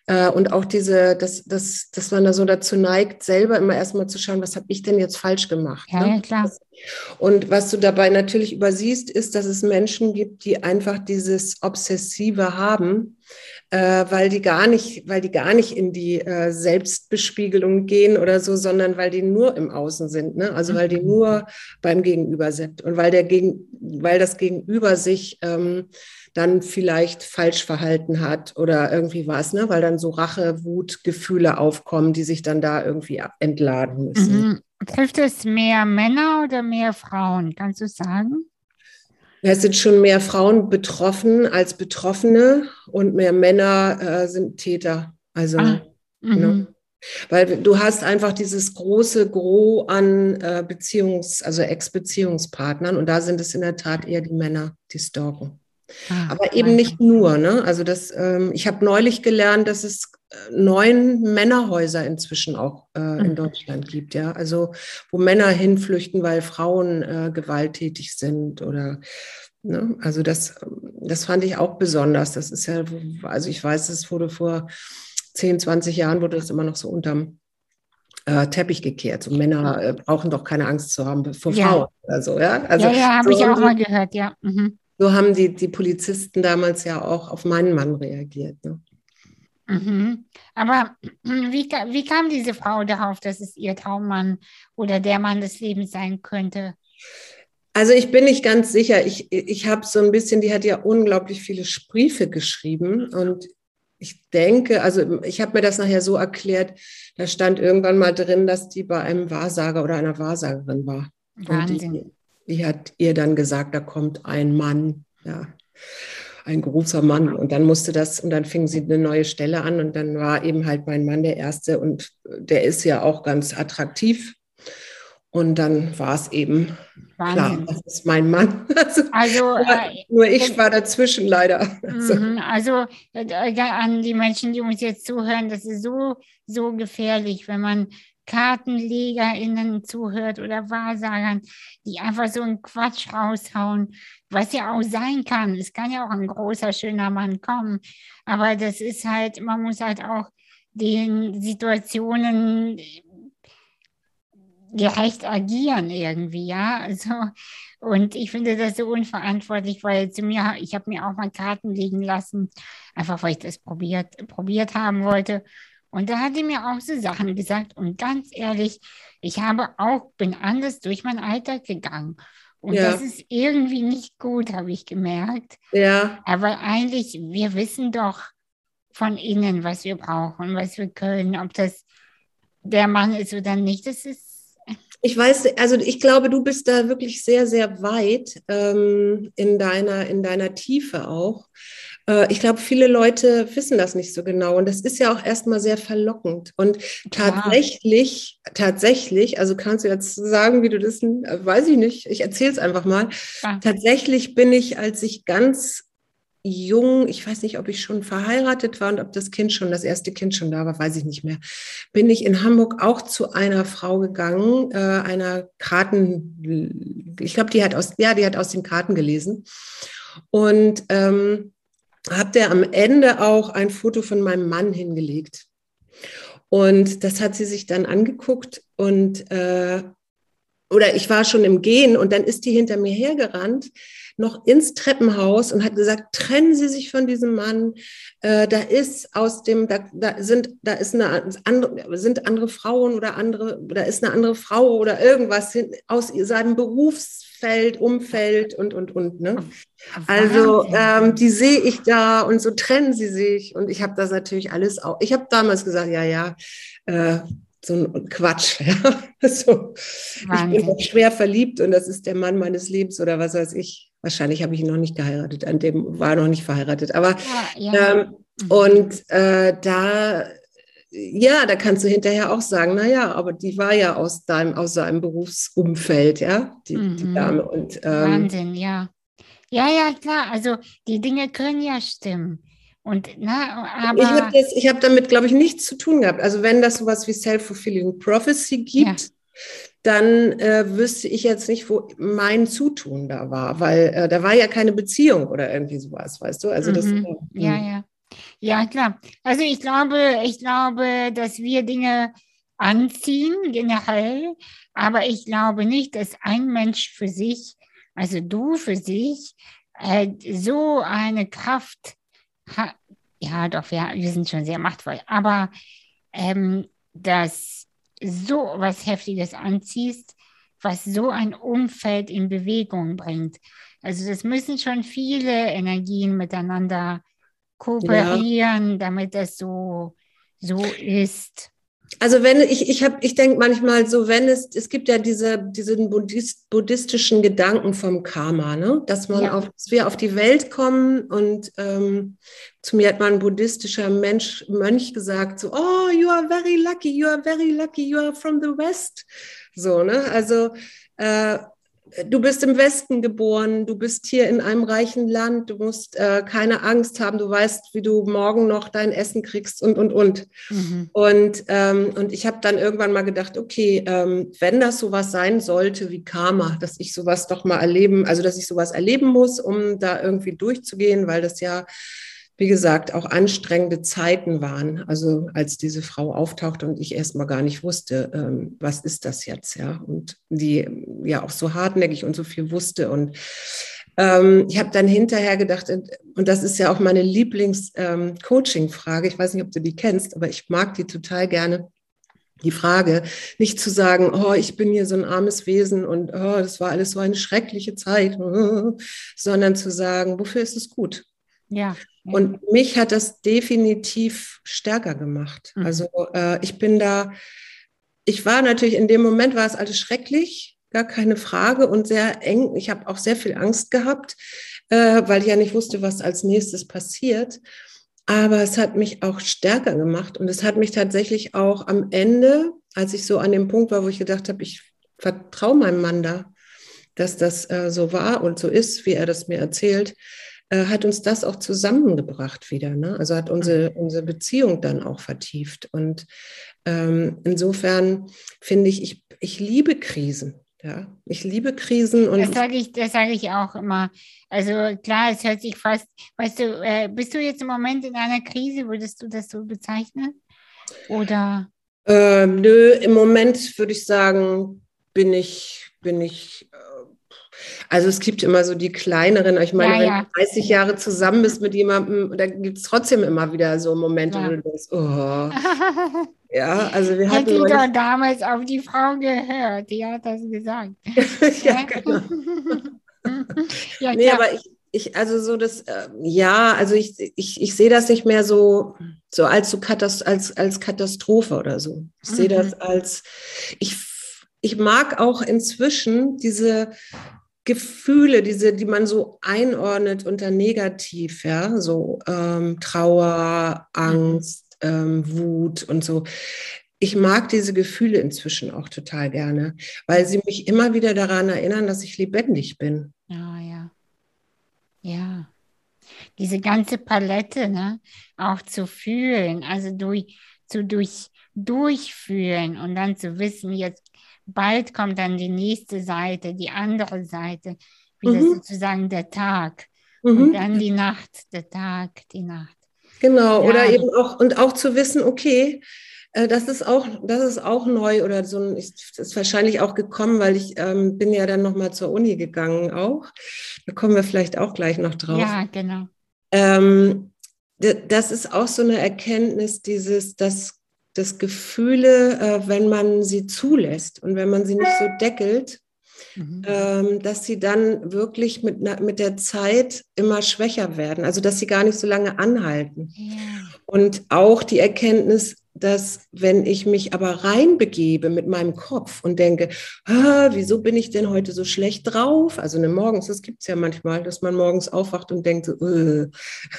B: äh, und auch diese, dass, dass, dass man da so dazu neigt, selber immer erstmal zu schauen, was habe ich denn jetzt falsch gemacht?
A: Ja, ne? ja, klar.
B: Und was du dabei natürlich übersiehst, ist, dass es Menschen gibt, die einfach dieses Obsessive haben, äh, weil die gar nicht, weil die gar nicht in die äh, Selbstbespiegelung gehen oder so, sondern weil die nur im Außen sind, ne? Also weil die mhm. nur beim Gegenüber sind und weil der gegen, weil das Gegenüber sich ähm, dann vielleicht falsch verhalten hat oder irgendwie was, ne? Weil dann so Rache, Wut, Gefühle aufkommen, die sich dann da irgendwie entladen müssen.
A: Mhm. Trifft es mehr Männer oder mehr Frauen? Kannst du sagen?
B: Es sind schon mehr Frauen betroffen als Betroffene und mehr Männer äh, sind Täter. Also, ah, ne? weil du hast einfach dieses große Gros an äh, Beziehungs-, also Ex-Beziehungspartnern und da sind es in der Tat eher die Männer, die stalken. Ah, Aber eben nicht nur. Ne? Also das, ähm, ich habe neulich gelernt, dass es neun Männerhäuser inzwischen auch äh, in mhm. Deutschland gibt, ja. Also wo Männer hinflüchten, weil Frauen äh, gewalttätig sind oder ne? also das, das fand ich auch besonders. Das ist ja, also ich weiß, es wurde vor 10, 20 Jahren wurde das immer noch so unterm äh, Teppich gekehrt. So Männer äh, brauchen doch keine Angst zu haben vor ja. Frauen oder so, ja.
A: Also, ja, ja, habe so ich auch mal gehört, ja. Mhm.
B: So haben die, die Polizisten damals ja auch auf meinen Mann reagiert. Ne?
A: Mhm. Aber wie, wie kam diese Frau darauf, dass es ihr Traummann oder der Mann des Lebens sein könnte?
B: Also ich bin nicht ganz sicher. Ich, ich habe so ein bisschen, die hat ja unglaublich viele Briefe geschrieben und ich denke, also ich habe mir das nachher so erklärt, da stand irgendwann mal drin, dass die bei einem Wahrsager oder einer Wahrsagerin war.
A: Wahnsinn
B: die hat ihr dann gesagt, da kommt ein Mann, ja, ein großer Mann. Und dann musste das, und dann fing sie eine neue Stelle an und dann war eben halt mein Mann der Erste und der ist ja auch ganz attraktiv. Und dann war es eben Wahnsinn. klar, das ist mein Mann.
A: Also, also
B: äh, nur ich war dazwischen leider.
A: Also, also äh, an die Menschen, die uns jetzt zuhören, das ist so, so gefährlich, wenn man KartenlegerInnen zuhört oder Wahrsagern, die einfach so einen Quatsch raushauen, was ja auch sein kann. Es kann ja auch ein großer, schöner Mann kommen, aber das ist halt, man muss halt auch den Situationen gerecht agieren irgendwie, ja. Also, und ich finde das so unverantwortlich, weil zu mir, ich habe mir auch mal Karten legen lassen, einfach weil ich das probiert, probiert haben wollte. Und da hat sie mir auch so Sachen gesagt. Und ganz ehrlich, ich habe auch, bin anders durch mein Alltag gegangen. Und ja. das ist irgendwie nicht gut, habe ich gemerkt.
B: Ja.
A: Aber eigentlich, wir wissen doch von innen, was wir brauchen, was wir können, ob das der Mann ist oder nicht. Das ist
B: ich weiß, also ich glaube, du bist da wirklich sehr, sehr weit ähm, in, deiner, in deiner Tiefe auch. Äh, ich glaube, viele Leute wissen das nicht so genau. Und das ist ja auch erstmal sehr verlockend. Und tatsächlich, ja. tatsächlich, also kannst du jetzt sagen, wie du das, äh, weiß ich nicht, ich erzähle es einfach mal. Ja. Tatsächlich bin ich, als ich ganz jung, ich weiß nicht, ob ich schon verheiratet war und ob das Kind schon, das erste Kind schon da war, weiß ich nicht mehr, bin ich in Hamburg auch zu einer Frau gegangen, äh, einer Karten, ich glaube, die hat aus, ja, die hat aus den Karten gelesen und ähm, habe der am Ende auch ein Foto von meinem Mann hingelegt. Und das hat sie sich dann angeguckt und äh, oder ich war schon im Gehen und dann ist die hinter mir hergerannt noch ins Treppenhaus und hat gesagt, trennen Sie sich von diesem Mann. Äh, da ist aus dem, da, da sind, da ist eine andere, sind andere Frauen oder andere, da ist eine andere Frau oder irgendwas aus seinem Berufsfeld, Umfeld und und und. Ne? Also ähm, die sehe ich da und so trennen sie sich und ich habe das natürlich alles auch. Ich habe damals gesagt, ja ja. Äh, so ein Quatsch. Ja? So, ich bin schwer verliebt und das ist der Mann meines Lebens oder was weiß ich. Wahrscheinlich habe ich ihn noch nicht geheiratet, an dem war noch nicht verheiratet. Aber ja, ja. Ähm, mhm. und äh, da, ja, da kannst du hinterher auch sagen, naja, aber die war ja aus deinem, aus seinem Berufsumfeld, ja, die, mhm. die Dame. Und,
A: ähm, Wahnsinn, ja. Ja, ja, klar. Also die Dinge können ja stimmen. Und, na, aber
B: ich habe hab damit, glaube ich, nichts zu tun gehabt. Also wenn das sowas wie Self-Fulfilling Prophecy gibt, ja dann äh, wüsste ich jetzt nicht, wo mein Zutun da war, weil äh, da war ja keine Beziehung oder irgendwie sowas, weißt du? Also das, mhm.
A: äh, ja, ja. Ja, klar. Also ich glaube, ich glaube, dass wir Dinge anziehen, generell, aber ich glaube nicht, dass ein Mensch für sich, also du für sich, äh, so eine Kraft hat. Ja, doch, ja, wir sind schon sehr machtvoll, aber ähm, dass so was Heftiges anziehst, was so ein Umfeld in Bewegung bringt. Also das müssen schon viele Energien miteinander kooperieren, ja. damit das so, so ist.
B: Also wenn ich, ich habe, ich denke manchmal so, wenn es, es gibt ja diese, diesen Buddhist, buddhistischen Gedanken vom Karma, ne? dass man ja. auf, dass wir auf die Welt kommen und ähm, zu mir hat mal ein buddhistischer Mensch, Mönch gesagt, so, oh, you are very lucky, you are very lucky, you are from the West. So, ne? Also äh, du bist im Westen geboren, du bist hier in einem reichen Land, du musst äh, keine Angst haben, du weißt, wie du morgen noch dein Essen kriegst und, und, und. Mhm. Und, ähm, und ich habe dann irgendwann mal gedacht, okay, ähm, wenn das sowas sein sollte wie Karma, dass ich sowas doch mal erleben, also dass ich sowas erleben muss, um da irgendwie durchzugehen, weil das ja wie gesagt, auch anstrengende Zeiten waren. Also als diese Frau auftauchte und ich erst mal gar nicht wusste, ähm, was ist das jetzt, ja. Und die ja auch so hartnäckig und so viel wusste. Und ähm, ich habe dann hinterher gedacht, und das ist ja auch meine Lieblings-Coaching-Frage, ähm, ich weiß nicht, ob du die kennst, aber ich mag die total gerne die Frage, nicht zu sagen, oh, ich bin hier so ein armes Wesen und oh, das war alles so eine schreckliche Zeit, sondern zu sagen, wofür ist es gut?
A: Ja.
B: Und mich hat das definitiv stärker gemacht. Mhm. Also äh, ich bin da, ich war natürlich in dem Moment, war es alles schrecklich, gar keine Frage und sehr eng. Ich habe auch sehr viel Angst gehabt, äh, weil ich ja nicht wusste, was als nächstes passiert. Aber es hat mich auch stärker gemacht und es hat mich tatsächlich auch am Ende, als ich so an dem Punkt war, wo ich gedacht habe, ich vertraue meinem Mann da, dass das äh, so war und so ist, wie er das mir erzählt, äh, hat uns das auch zusammengebracht wieder. Ne? Also hat unsere, unsere Beziehung dann auch vertieft. Und ähm, insofern finde ich, ich, ich liebe Krisen. Ja, ich liebe Krisen und.
A: Das sage ich, das ich auch immer. Also klar, es hört sich fast, weißt du, äh, bist du jetzt im Moment in einer Krise, würdest du das so bezeichnen? Oder?
B: Äh, nö, im Moment würde ich sagen, bin ich, bin ich also es gibt immer so die kleineren, ich meine, ja, ja. wenn du 30 Jahre zusammen bist mit jemandem, da gibt es trotzdem immer wieder so Momente, ja. wo du denkst, oh. ja, also wir hatten.
A: Hätte doch damals auf die Frau gehört, die hat das gesagt. ja, genau.
B: ja, nee, aber ich, ich, also so das, äh, ja, also ich, ich, ich sehe das nicht mehr so, so als so Katast als, als Katastrophe oder so. Ich sehe mhm. das als, ich, ich mag auch inzwischen diese, Gefühle, diese, die man so einordnet unter negativ, ja, so ähm, Trauer, Angst, ähm, Wut und so. Ich mag diese Gefühle inzwischen auch total gerne, weil sie mich immer wieder daran erinnern, dass ich lebendig bin.
A: Ja, ja. Ja. Diese ganze Palette, ne, auch zu fühlen, also durch, zu durch, durchfühlen und dann zu wissen, jetzt bald kommt dann die nächste Seite, die andere Seite, wieder mhm. sozusagen der Tag. Mhm. Und dann die Nacht, der Tag, die Nacht.
B: Genau, ja. oder eben auch, und auch zu wissen, okay, äh, das ist auch, das ist auch neu oder so ein, ist, ist wahrscheinlich auch gekommen, weil ich ähm, bin ja dann nochmal zur Uni gegangen auch. Da kommen wir vielleicht auch gleich noch drauf.
A: Ja, genau.
B: Ähm, das ist auch so eine Erkenntnis, dieses, dass dass Gefühle, äh, wenn man sie zulässt und wenn man sie nicht so deckelt, mhm. ähm, dass sie dann wirklich mit, mit der Zeit immer schwächer werden, also dass sie gar nicht so lange anhalten. Ja. Und auch die Erkenntnis, dass wenn ich mich aber reinbegebe mit meinem Kopf und denke, ah, wieso bin ich denn heute so schlecht drauf? Also ne, morgens, das gibt es ja manchmal, dass man morgens aufwacht und denkt so, äh.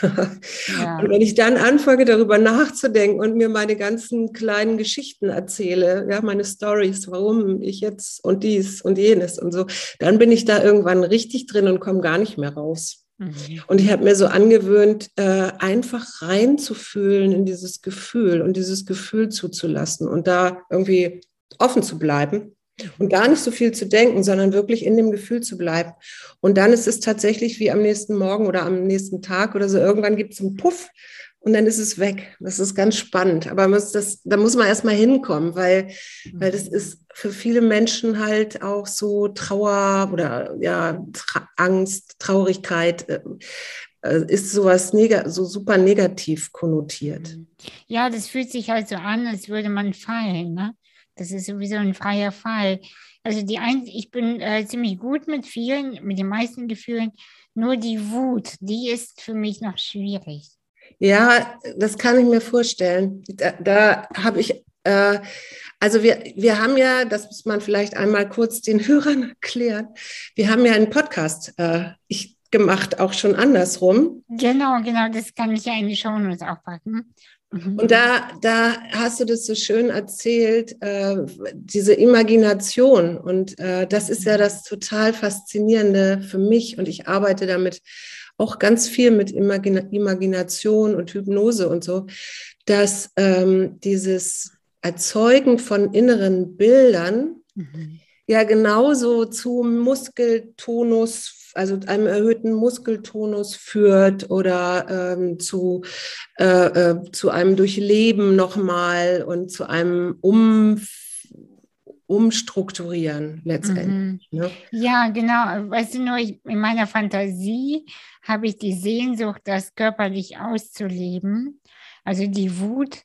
B: ja. und wenn ich dann anfange, darüber nachzudenken und mir meine ganzen kleinen Geschichten erzähle, ja, meine Stories, warum ich jetzt und dies und jenes und so, dann bin ich da irgendwann richtig drin und komme gar nicht mehr raus. Mhm. Und ich habe mir so angewöhnt, äh, einfach reinzufühlen in dieses Gefühl und dieses Gefühl zuzulassen und da irgendwie offen zu bleiben und gar nicht so viel zu denken, sondern wirklich in dem Gefühl zu bleiben. Und dann ist es tatsächlich wie am nächsten Morgen oder am nächsten Tag oder so, irgendwann gibt es einen Puff und dann ist es weg. Das ist ganz spannend. Aber muss das, da muss man erstmal hinkommen, weil, weil das ist für viele Menschen halt auch so Trauer oder ja, Tra Angst, Traurigkeit. Äh, äh, ist sowas so super negativ konnotiert.
A: Ja, das fühlt sich halt so an, als würde man fallen. Ne? Das ist sowieso ein freier Fall. Also die ein ich bin äh, ziemlich gut mit vielen, mit den meisten Gefühlen. Nur die Wut, die ist für mich noch schwierig.
B: Ja, das kann ich mir vorstellen. Da, da habe ich, äh, also wir, wir haben ja, das muss man vielleicht einmal kurz den Hörern erklären, wir haben ja einen Podcast äh, ich, gemacht, auch schon andersrum.
A: Genau, genau, das kann ich ja in die Shownotes auch packen.
B: Mhm. Und da, da hast du das so schön erzählt, äh, diese Imagination. Und äh, das ist ja das total Faszinierende für mich. Und ich arbeite damit auch ganz viel mit Imagina Imagination und Hypnose und so, dass ähm, dieses Erzeugen von inneren Bildern mhm. ja genauso zu Muskeltonus, also einem erhöhten Muskeltonus führt oder ähm, zu, äh, äh, zu einem Durchleben nochmal und zu einem Umfeld umstrukturieren letztendlich. Mhm. Ne?
A: Ja, genau. Weißt du nur, ich, in meiner Fantasie habe ich die Sehnsucht, das körperlich auszuleben, also die Wut.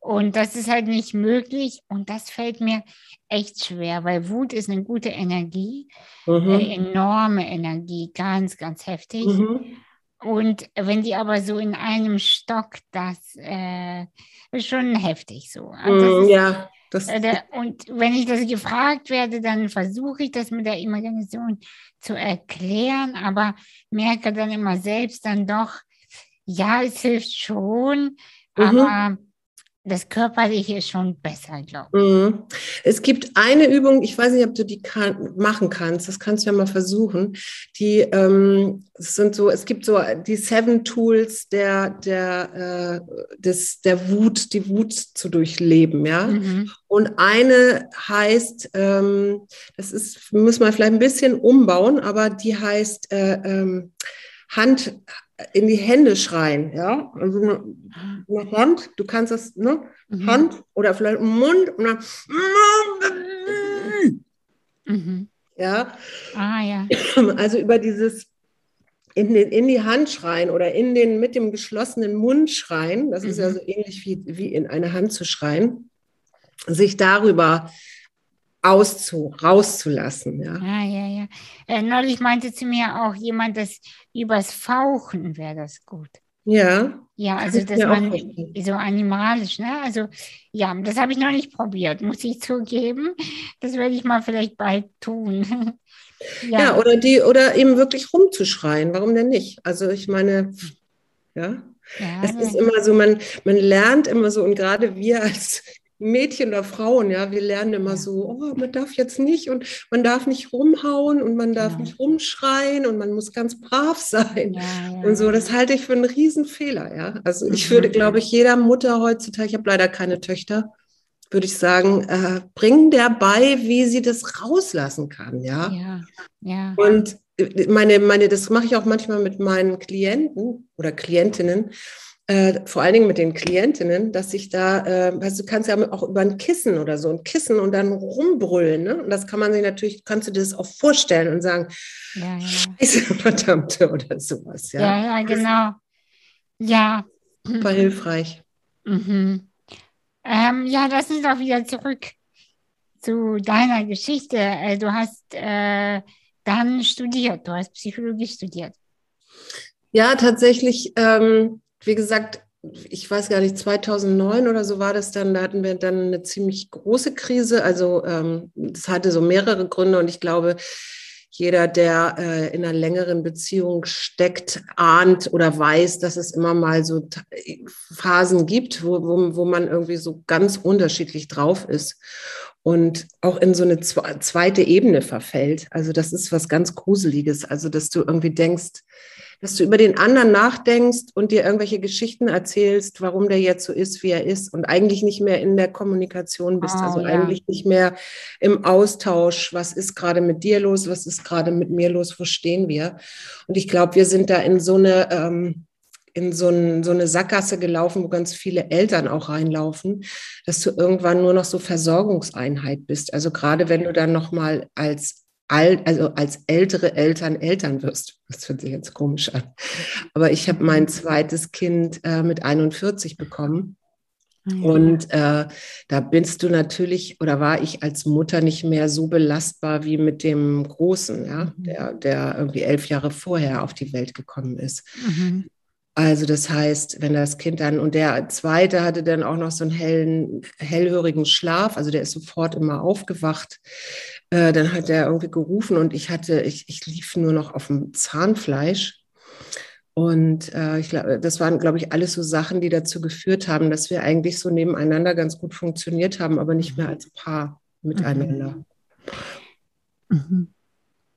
A: Und das ist halt nicht möglich und das fällt mir echt schwer, weil Wut ist eine gute Energie, mhm. eine enorme Energie, ganz, ganz heftig. Mhm. Und wenn die aber so in einem Stock, das äh, ist schon heftig so. Also
B: mhm, ist, ja. Das
A: äh, und wenn ich das gefragt werde, dann versuche ich das mit der Imagination zu erklären, aber merke dann immer selbst dann doch, ja, es hilft schon, mhm. aber das Körperliche ist schon besser, glaube
B: ich. Mhm. Es gibt eine Übung, ich weiß nicht, ob du die kann, machen kannst, das kannst du ja mal versuchen. Die ähm, sind so, es gibt so die Seven Tools der, der, äh, des, der Wut, die Wut zu durchleben, ja. Mhm. Und eine heißt, ähm, das ist, muss man vielleicht ein bisschen umbauen, aber die heißt äh, ähm, Hand, in die Hände schreien, ja, also eine, eine Hand, du kannst das, ne, mhm. Hand oder vielleicht Mund und dann, mhm. ja,
A: ah, ja,
B: also über dieses in, den, in die Hand schreien oder in den mit dem geschlossenen Mund schreien, das mhm. ist ja mhm. so ähnlich wie, wie in eine Hand zu schreien, sich darüber auszu, rauszulassen. Ja,
A: ja, ja. ja. Äh, neulich meinte zu mir auch jemand, dass übers Fauchen wäre das gut.
B: Ja.
A: Ja, also dass man so animalisch, ne? Also ja, das habe ich noch nicht probiert, muss ich zugeben. Das werde ich mal vielleicht bald tun.
B: ja. ja, oder die, oder eben wirklich rumzuschreien. Warum denn nicht? Also ich meine, ja. Ja, es ist immer so, man, man lernt immer so, und gerade wir als Mädchen oder Frauen, ja, wir lernen immer ja. so, oh, man darf jetzt nicht und man darf nicht rumhauen und man darf ja. nicht rumschreien und man muss ganz brav sein ja, und so. Das halte ich für einen Riesenfehler, ja. Also mhm. ich würde, glaube ich, jeder Mutter heutzutage, ich habe leider keine Töchter, würde ich sagen, äh, bringen der bei, wie sie das rauslassen kann, ja.
A: Ja, ja.
B: Und äh, meine, meine, das mache ich auch manchmal mit meinen Klienten oder Klientinnen äh, vor allen Dingen mit den Klientinnen, dass ich da, äh, weißt du, kannst ja auch über ein Kissen oder so ein Kissen und dann rumbrüllen. Ne? Und das kann man sich natürlich, kannst du dir das auch vorstellen und sagen, ja, ja. Scheiße, verdammte oder sowas.
A: Ja, ja, ja genau. Ja.
B: Super hilfreich.
A: Mhm. Ähm, ja, lass uns doch wieder zurück zu deiner Geschichte. Äh, du hast äh, dann studiert, du hast Psychologie studiert.
B: Ja, tatsächlich. Ähm, wie gesagt, ich weiß gar nicht, 2009 oder so war das dann, da hatten wir dann eine ziemlich große Krise. Also ähm, das hatte so mehrere Gründe und ich glaube, jeder, der äh, in einer längeren Beziehung steckt, ahnt oder weiß, dass es immer mal so Phasen gibt, wo, wo, wo man irgendwie so ganz unterschiedlich drauf ist und auch in so eine zweite Ebene verfällt. Also das ist was ganz Gruseliges. Also dass du irgendwie denkst, dass du über den anderen nachdenkst und dir irgendwelche Geschichten erzählst, warum der jetzt so ist, wie er ist und eigentlich nicht mehr in der Kommunikation bist, oh, also ja. eigentlich nicht mehr im Austausch, was ist gerade mit dir los, was ist gerade mit mir los, wo stehen wir? Und ich glaube, wir sind da in so eine ähm, in so, ein, so, eine Sackgasse gelaufen, wo ganz viele Eltern auch reinlaufen, dass du irgendwann nur noch so Versorgungseinheit bist. Also gerade wenn du dann noch mal als alt, also als ältere Eltern Eltern wirst. Das hört sich jetzt komisch an. Aber ich habe mein zweites Kind äh, mit 41 bekommen. Ah, Und äh, da bist du natürlich oder war ich als Mutter nicht mehr so belastbar wie mit dem Großen, ja, mhm. der, der irgendwie elf Jahre vorher auf die Welt gekommen ist. Mhm. Also das heißt, wenn das Kind dann, und der zweite hatte dann auch noch so einen hellen, hellhörigen Schlaf, also der ist sofort immer aufgewacht. Äh, dann hat er irgendwie gerufen und ich hatte, ich, ich lief nur noch auf dem Zahnfleisch. Und äh, ich glaube, das waren, glaube ich, alles so Sachen, die dazu geführt haben, dass wir eigentlich so nebeneinander ganz gut funktioniert haben, aber nicht mehr als Paar miteinander. Mhm. Mhm.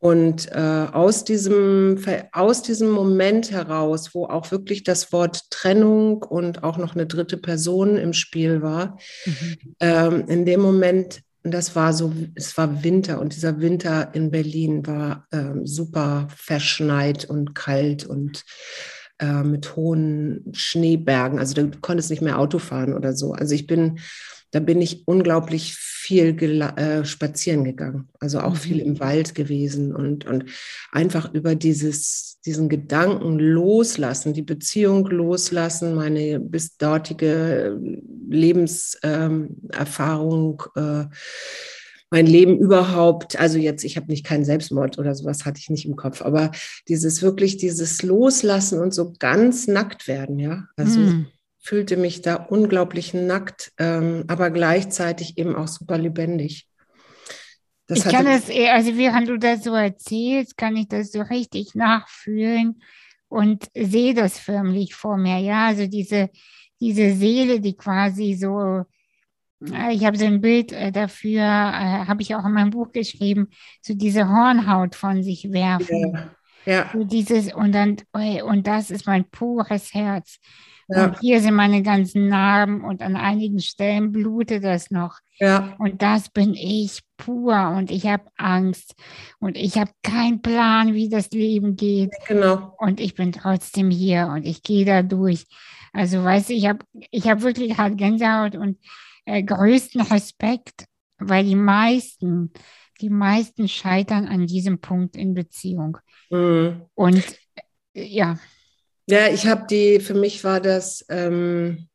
B: Und äh, aus, diesem, aus diesem Moment heraus, wo auch wirklich das Wort Trennung und auch noch eine dritte Person im Spiel war, mhm. ähm, in dem Moment das war so, es war Winter und dieser Winter in Berlin war ähm, super verschneit und kalt und äh, mit hohen Schneebergen. Also du konntest nicht mehr Auto fahren oder so. Also ich bin, da bin ich unglaublich viel äh, spazieren gegangen. Also auch mhm. viel im Wald gewesen und, und einfach über dieses, diesen Gedanken loslassen, die Beziehung loslassen, meine bis dortige Lebenserfahrung, äh, mein Leben überhaupt, also jetzt, ich habe nicht keinen Selbstmord oder sowas hatte ich nicht im Kopf, aber dieses wirklich, dieses Loslassen und so ganz nackt werden, ja. Also mm. Fühlte mich da unglaublich nackt, ähm, aber gleichzeitig eben auch super lebendig.
A: Das ich kann das, also während du das so erzählst, kann ich das so richtig nachfühlen und sehe das förmlich vor mir. Ja, also diese, diese Seele, die quasi so, äh, ich habe so ein Bild äh, dafür, äh, habe ich auch in meinem Buch geschrieben, so diese Hornhaut von sich werfen.
B: Ja. Ja.
A: So dieses, und dann, und das ist mein pures Herz. Ja. Und hier sind meine ganzen Narben und an einigen Stellen blutet das noch.
B: Ja.
A: Und das bin ich pur und ich habe Angst und ich habe keinen Plan, wie das Leben geht.
B: Genau.
A: Und ich bin trotzdem hier und ich gehe da durch. Also, weißt du, ich habe ich hab wirklich halt Gänsehaut und äh, größten Respekt, weil die meisten, die meisten scheitern an diesem Punkt in Beziehung. Mhm. Und äh, ja.
B: Ja, ich habe die, für mich war das, ähm,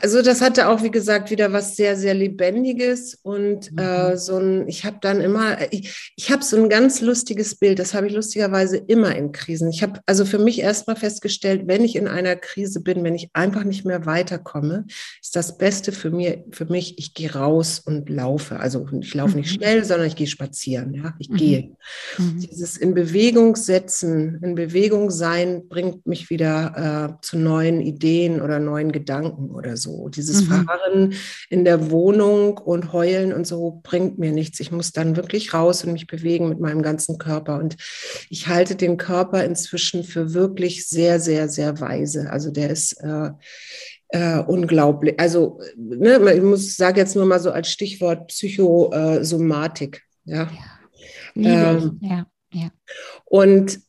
B: also das hatte auch, wie gesagt, wieder was sehr, sehr Lebendiges und mhm. äh, so ein, ich habe dann immer, ich, ich habe so ein ganz lustiges Bild, das habe ich lustigerweise immer in Krisen. Ich habe also für mich erstmal festgestellt, wenn ich in einer Krise bin, wenn ich einfach nicht mehr weiterkomme, ist das Beste für, mir, für mich, ich gehe raus und laufe. Also ich laufe nicht mhm. schnell, sondern ich gehe spazieren, ja, ich mhm. gehe. Mhm. Dieses in Bewegung setzen, in Bewegung sein, bringt mich wieder äh, zu neuen Ideen oder neuen Gedanken oder so. Dieses mhm. Fahren in der Wohnung und heulen und so bringt mir nichts. Ich muss dann wirklich raus und mich bewegen mit meinem ganzen Körper. Und ich halte den Körper inzwischen für wirklich sehr, sehr, sehr weise. Also der ist äh, äh, unglaublich. Also ne, ich muss sage jetzt nur mal so als Stichwort Psychosomatik. Ja.
A: Ja. Ähm, ja. ja.
B: Und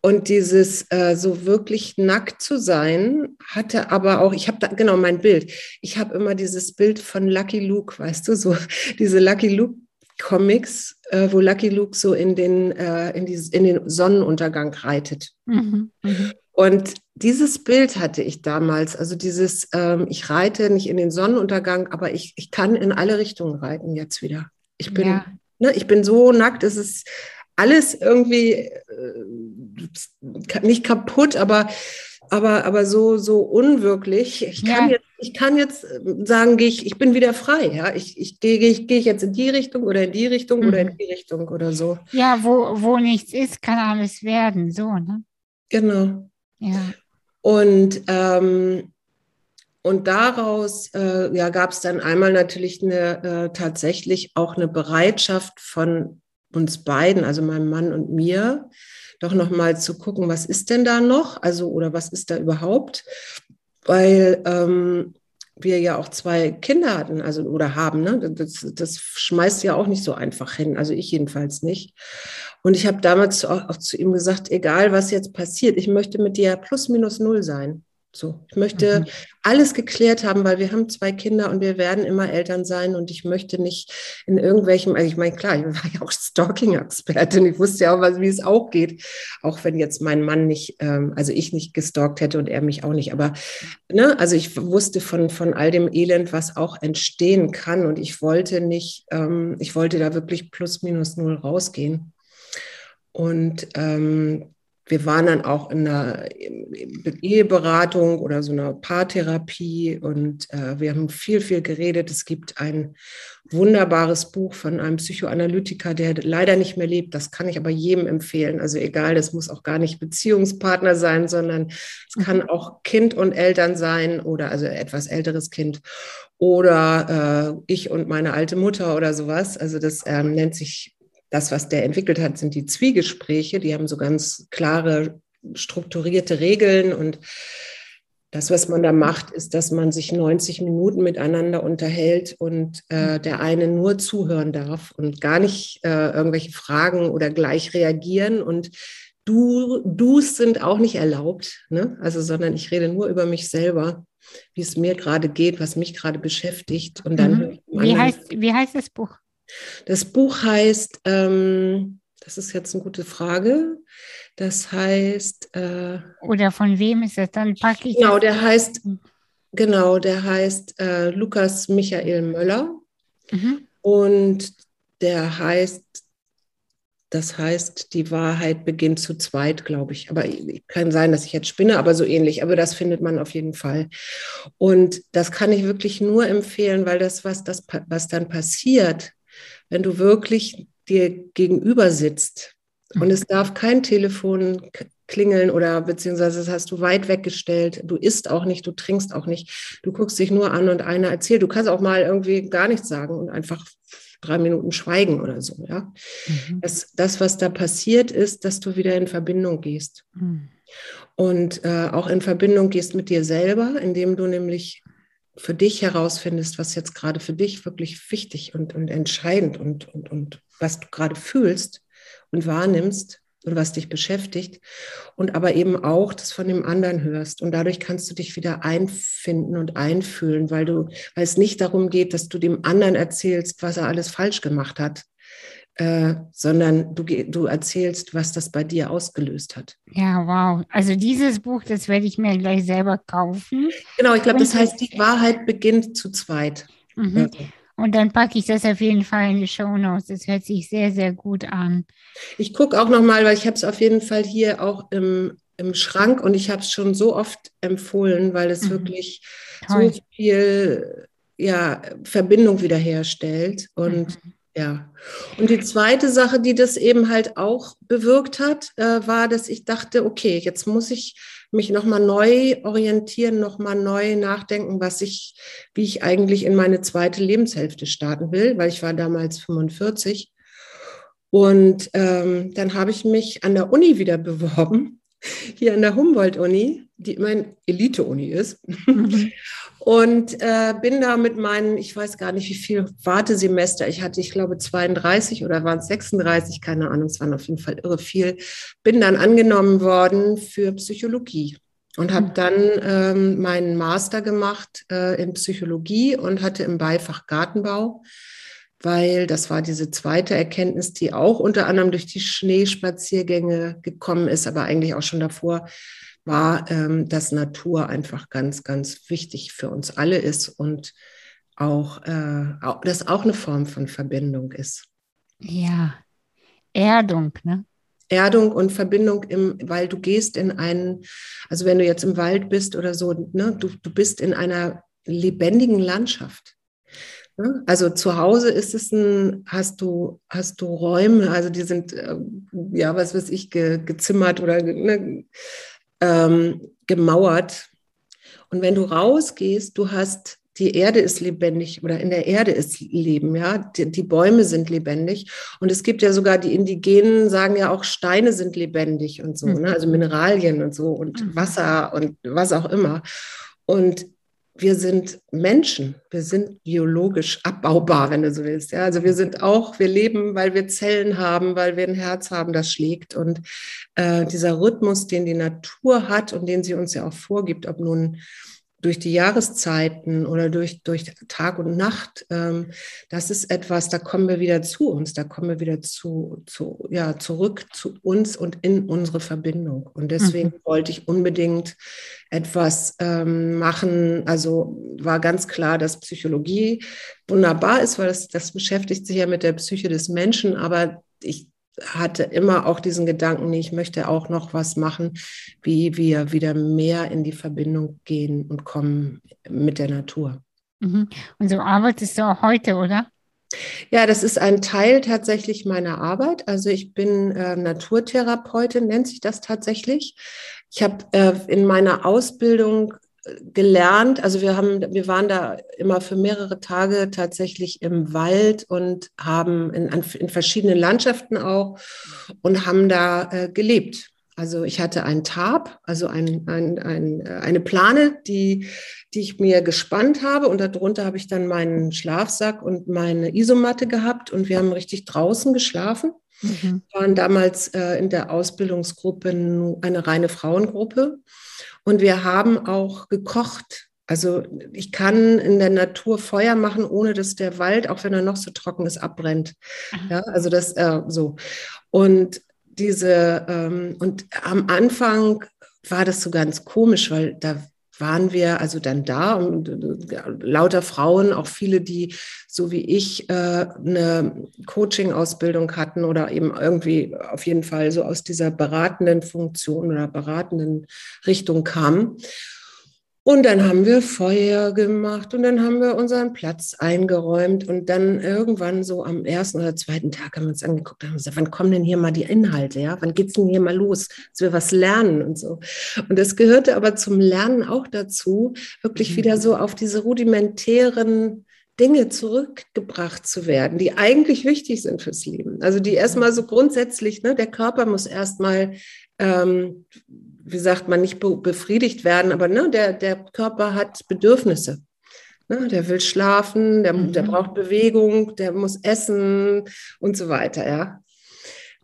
B: und dieses äh, so wirklich nackt zu sein, hatte aber auch, ich habe da, genau mein Bild, ich habe immer dieses Bild von Lucky Luke, weißt du, so diese Lucky Luke Comics, äh, wo Lucky Luke so in den, äh, in, die, in den Sonnenuntergang reitet. Mhm, mh. Und dieses Bild hatte ich damals, also dieses, ähm, ich reite nicht in den Sonnenuntergang, aber ich, ich kann in alle Richtungen reiten jetzt wieder. Ich bin, ja. ne, ich bin so nackt, es ist alles irgendwie äh, nicht kaputt, aber, aber, aber so, so unwirklich. Ich kann, ja. jetzt, ich kann jetzt sagen, ich, ich bin wieder frei. Ja? Ich, ich gehe ich, geh jetzt in die Richtung oder in die Richtung mhm. oder in mhm. die Richtung oder so.
A: Ja, wo, wo nichts ist, kann alles werden. So, ne?
B: Genau.
A: Ja.
B: Und ähm, und daraus äh, ja, gab es dann einmal natürlich eine, äh, tatsächlich auch eine Bereitschaft von uns beiden, also meinem Mann und mir, doch noch mal zu gucken, was ist denn da noch, also oder was ist da überhaupt, weil ähm, wir ja auch zwei Kinder hatten, also oder haben, ne? Das, das schmeißt ja auch nicht so einfach hin, also ich jedenfalls nicht. Und ich habe damals auch, auch zu ihm gesagt, egal was jetzt passiert, ich möchte mit dir plus minus null sein. So, ich möchte mhm. alles geklärt haben, weil wir haben zwei Kinder und wir werden immer Eltern sein und ich möchte nicht in irgendwelchem, also ich meine, klar, ich war ja auch Stalking-Expertin, ich wusste ja auch, was, wie es auch geht, auch wenn jetzt mein Mann nicht, ähm, also ich nicht gestalkt hätte und er mich auch nicht, aber ne, also ich wusste von, von all dem Elend, was auch entstehen kann und ich wollte nicht, ähm, ich wollte da wirklich plus minus null rausgehen. Und ähm, wir waren dann auch in einer Eheberatung oder so einer Paartherapie und äh, wir haben viel, viel geredet. Es gibt ein wunderbares Buch von einem Psychoanalytiker, der leider nicht mehr lebt. Das kann ich aber jedem empfehlen. Also egal, das muss auch gar nicht Beziehungspartner sein, sondern es mhm. kann auch Kind und Eltern sein oder also etwas älteres Kind oder äh, ich und meine alte Mutter oder sowas. Also das ähm, nennt sich das, was der entwickelt hat, sind die Zwiegespräche. Die haben so ganz klare, strukturierte Regeln. Und das, was man da macht, ist, dass man sich 90 Minuten miteinander unterhält und äh, der eine nur zuhören darf und gar nicht äh, irgendwelche Fragen oder gleich reagieren. Und du, Du's sind auch nicht erlaubt, ne? also, sondern ich rede nur über mich selber, wie es mir gerade geht, was mich gerade beschäftigt. Und dann
A: mhm. wie, heißt, wie heißt das Buch?
B: Das Buch heißt, ähm, das ist jetzt eine gute Frage. Das heißt. Äh,
A: Oder von wem ist das? Dann packe ich.
B: Genau, der heißt, genau, der heißt äh, Lukas Michael Möller. Mhm. Und der heißt, das heißt, die Wahrheit beginnt zu zweit, glaube ich. Aber kann sein, dass ich jetzt spinne, aber so ähnlich. Aber das findet man auf jeden Fall. Und das kann ich wirklich nur empfehlen, weil das, was, das, was dann passiert, wenn du wirklich dir gegenüber sitzt und es darf kein Telefon, klingeln oder beziehungsweise das hast du weit weggestellt. Du isst auch nicht, du trinkst auch nicht. Du guckst dich nur an und einer erzählt. Du kannst auch mal irgendwie gar nichts sagen und einfach drei Minuten schweigen oder so. Ja? Mhm. Das, das, was da passiert ist, dass du wieder in Verbindung gehst. Mhm. Und äh, auch in Verbindung gehst mit dir selber, indem du nämlich für dich herausfindest, was jetzt gerade für dich wirklich wichtig und, und entscheidend und, und, und was du gerade fühlst und wahrnimmst und was dich beschäftigt und aber eben auch das von dem anderen hörst. Und dadurch kannst du dich wieder einfinden und einfühlen, weil du weil es nicht darum geht, dass du dem anderen erzählst, was er alles falsch gemacht hat, äh, sondern du, du erzählst, was das bei dir ausgelöst hat.
A: Ja, wow. Also dieses Buch, das werde ich mir gleich selber kaufen.
B: Genau, ich glaube, das heißt, die Wahrheit beginnt zu zweit.
A: Mhm. Und dann packe ich das auf jeden Fall in die Show Notes. Das hört sich sehr, sehr gut an.
B: Ich gucke auch nochmal, weil ich habe es auf jeden Fall hier auch im, im Schrank und ich habe es schon so oft empfohlen, weil es mhm. wirklich Toll. so viel ja, Verbindung wiederherstellt. Und mhm. Ja. Und die zweite Sache, die das eben halt auch bewirkt hat, äh, war, dass ich dachte, okay, jetzt muss ich mich nochmal neu orientieren, nochmal neu nachdenken, was ich, wie ich eigentlich in meine zweite Lebenshälfte starten will, weil ich war damals 45. Und ähm, dann habe ich mich an der Uni wieder beworben, hier an der Humboldt-Uni, die mein Elite-Uni ist. Mhm. Und äh, bin da mit meinen, ich weiß gar nicht, wie viel Wartesemester ich hatte, ich glaube 32 oder waren es 36, keine Ahnung, es waren auf jeden Fall irre viel, bin dann angenommen worden für Psychologie und habe hm. dann ähm, meinen Master gemacht äh, in Psychologie und hatte im Beifach Gartenbau, weil das war diese zweite Erkenntnis, die auch unter anderem durch die Schneespaziergänge gekommen ist, aber eigentlich auch schon davor war, ähm, dass Natur einfach ganz, ganz wichtig für uns alle ist und auch, äh, auch, das auch eine Form von Verbindung ist.
A: Ja, Erdung, ne?
B: Erdung und Verbindung, im, weil du gehst in einen, also wenn du jetzt im Wald bist oder so, ne, du, du bist in einer lebendigen Landschaft. Ne? Also zu Hause ist es ein, hast du, hast du Räume, also die sind, äh, ja, was weiß ich, ge, gezimmert oder ne, ähm, gemauert. Und wenn du rausgehst, du hast, die Erde ist lebendig oder in der Erde ist Leben, ja. Die, die, Bäume sind lebendig. Und es gibt ja sogar, die Indigenen sagen ja auch, Steine sind lebendig und so, mhm. ne? also Mineralien und so und mhm. Wasser und was auch immer. Und wir sind Menschen, wir sind biologisch abbaubar, wenn du so willst. Ja, also wir sind auch, wir leben, weil wir Zellen haben, weil wir ein Herz haben, das schlägt. Und äh, dieser Rhythmus, den die Natur hat und den sie uns ja auch vorgibt, ob nun durch die Jahreszeiten oder durch, durch Tag und Nacht, ähm, das ist etwas, da kommen wir wieder zu uns, da kommen wir wieder zu, zu, ja, zurück zu uns und in unsere Verbindung. Und deswegen mhm. wollte ich unbedingt etwas ähm, machen. Also war ganz klar, dass Psychologie wunderbar ist, weil das, das beschäftigt sich ja mit der Psyche des Menschen, aber ich hatte immer auch diesen Gedanken, ich möchte auch noch was machen, wie wir wieder mehr in die Verbindung gehen und kommen mit der Natur.
A: Mhm. Und so arbeitest du auch heute, oder?
B: Ja, das ist ein Teil tatsächlich meiner Arbeit. Also ich bin äh, Naturtherapeutin, nennt sich das tatsächlich. Ich habe äh, in meiner Ausbildung gelernt. Also wir haben, wir waren da immer für mehrere Tage tatsächlich im Wald und haben in, in verschiedenen Landschaften auch und haben da äh, gelebt. Also ich hatte einen Tab, also ein, ein, ein, eine Plane, die, die ich mir gespannt habe und darunter habe ich dann meinen Schlafsack und meine Isomatte gehabt und wir haben richtig draußen geschlafen. Mhm. Wir waren damals äh, in der Ausbildungsgruppe eine reine Frauengruppe und wir haben auch gekocht. Also ich kann in der Natur Feuer machen, ohne dass der Wald, auch wenn er noch so trocken ist, abbrennt. Ja, also das äh, so. Und diese, ähm, und am Anfang war das so ganz komisch, weil da waren wir also dann da und äh, lauter Frauen, auch viele, die so wie ich äh, eine Coaching-Ausbildung hatten oder eben irgendwie auf jeden Fall so aus dieser beratenden Funktion oder beratenden Richtung kamen. Und dann haben wir Feuer gemacht und dann haben wir unseren Platz eingeräumt und dann irgendwann so am ersten oder zweiten Tag haben wir uns angeguckt und haben gesagt, wann kommen denn hier mal die Inhalte, ja? Wann geht's denn hier mal los, dass wir was lernen und so. Und das gehörte aber zum Lernen auch dazu, wirklich mhm. wieder so auf diese rudimentären Dinge zurückgebracht zu werden, die eigentlich wichtig sind fürs Leben. Also die erstmal so grundsätzlich, ne, der Körper muss erstmal ähm, wie sagt man, nicht befriedigt werden, aber ne, der, der Körper hat Bedürfnisse. Ne, der will schlafen, der, mhm. der braucht Bewegung, der muss essen und so weiter, ja.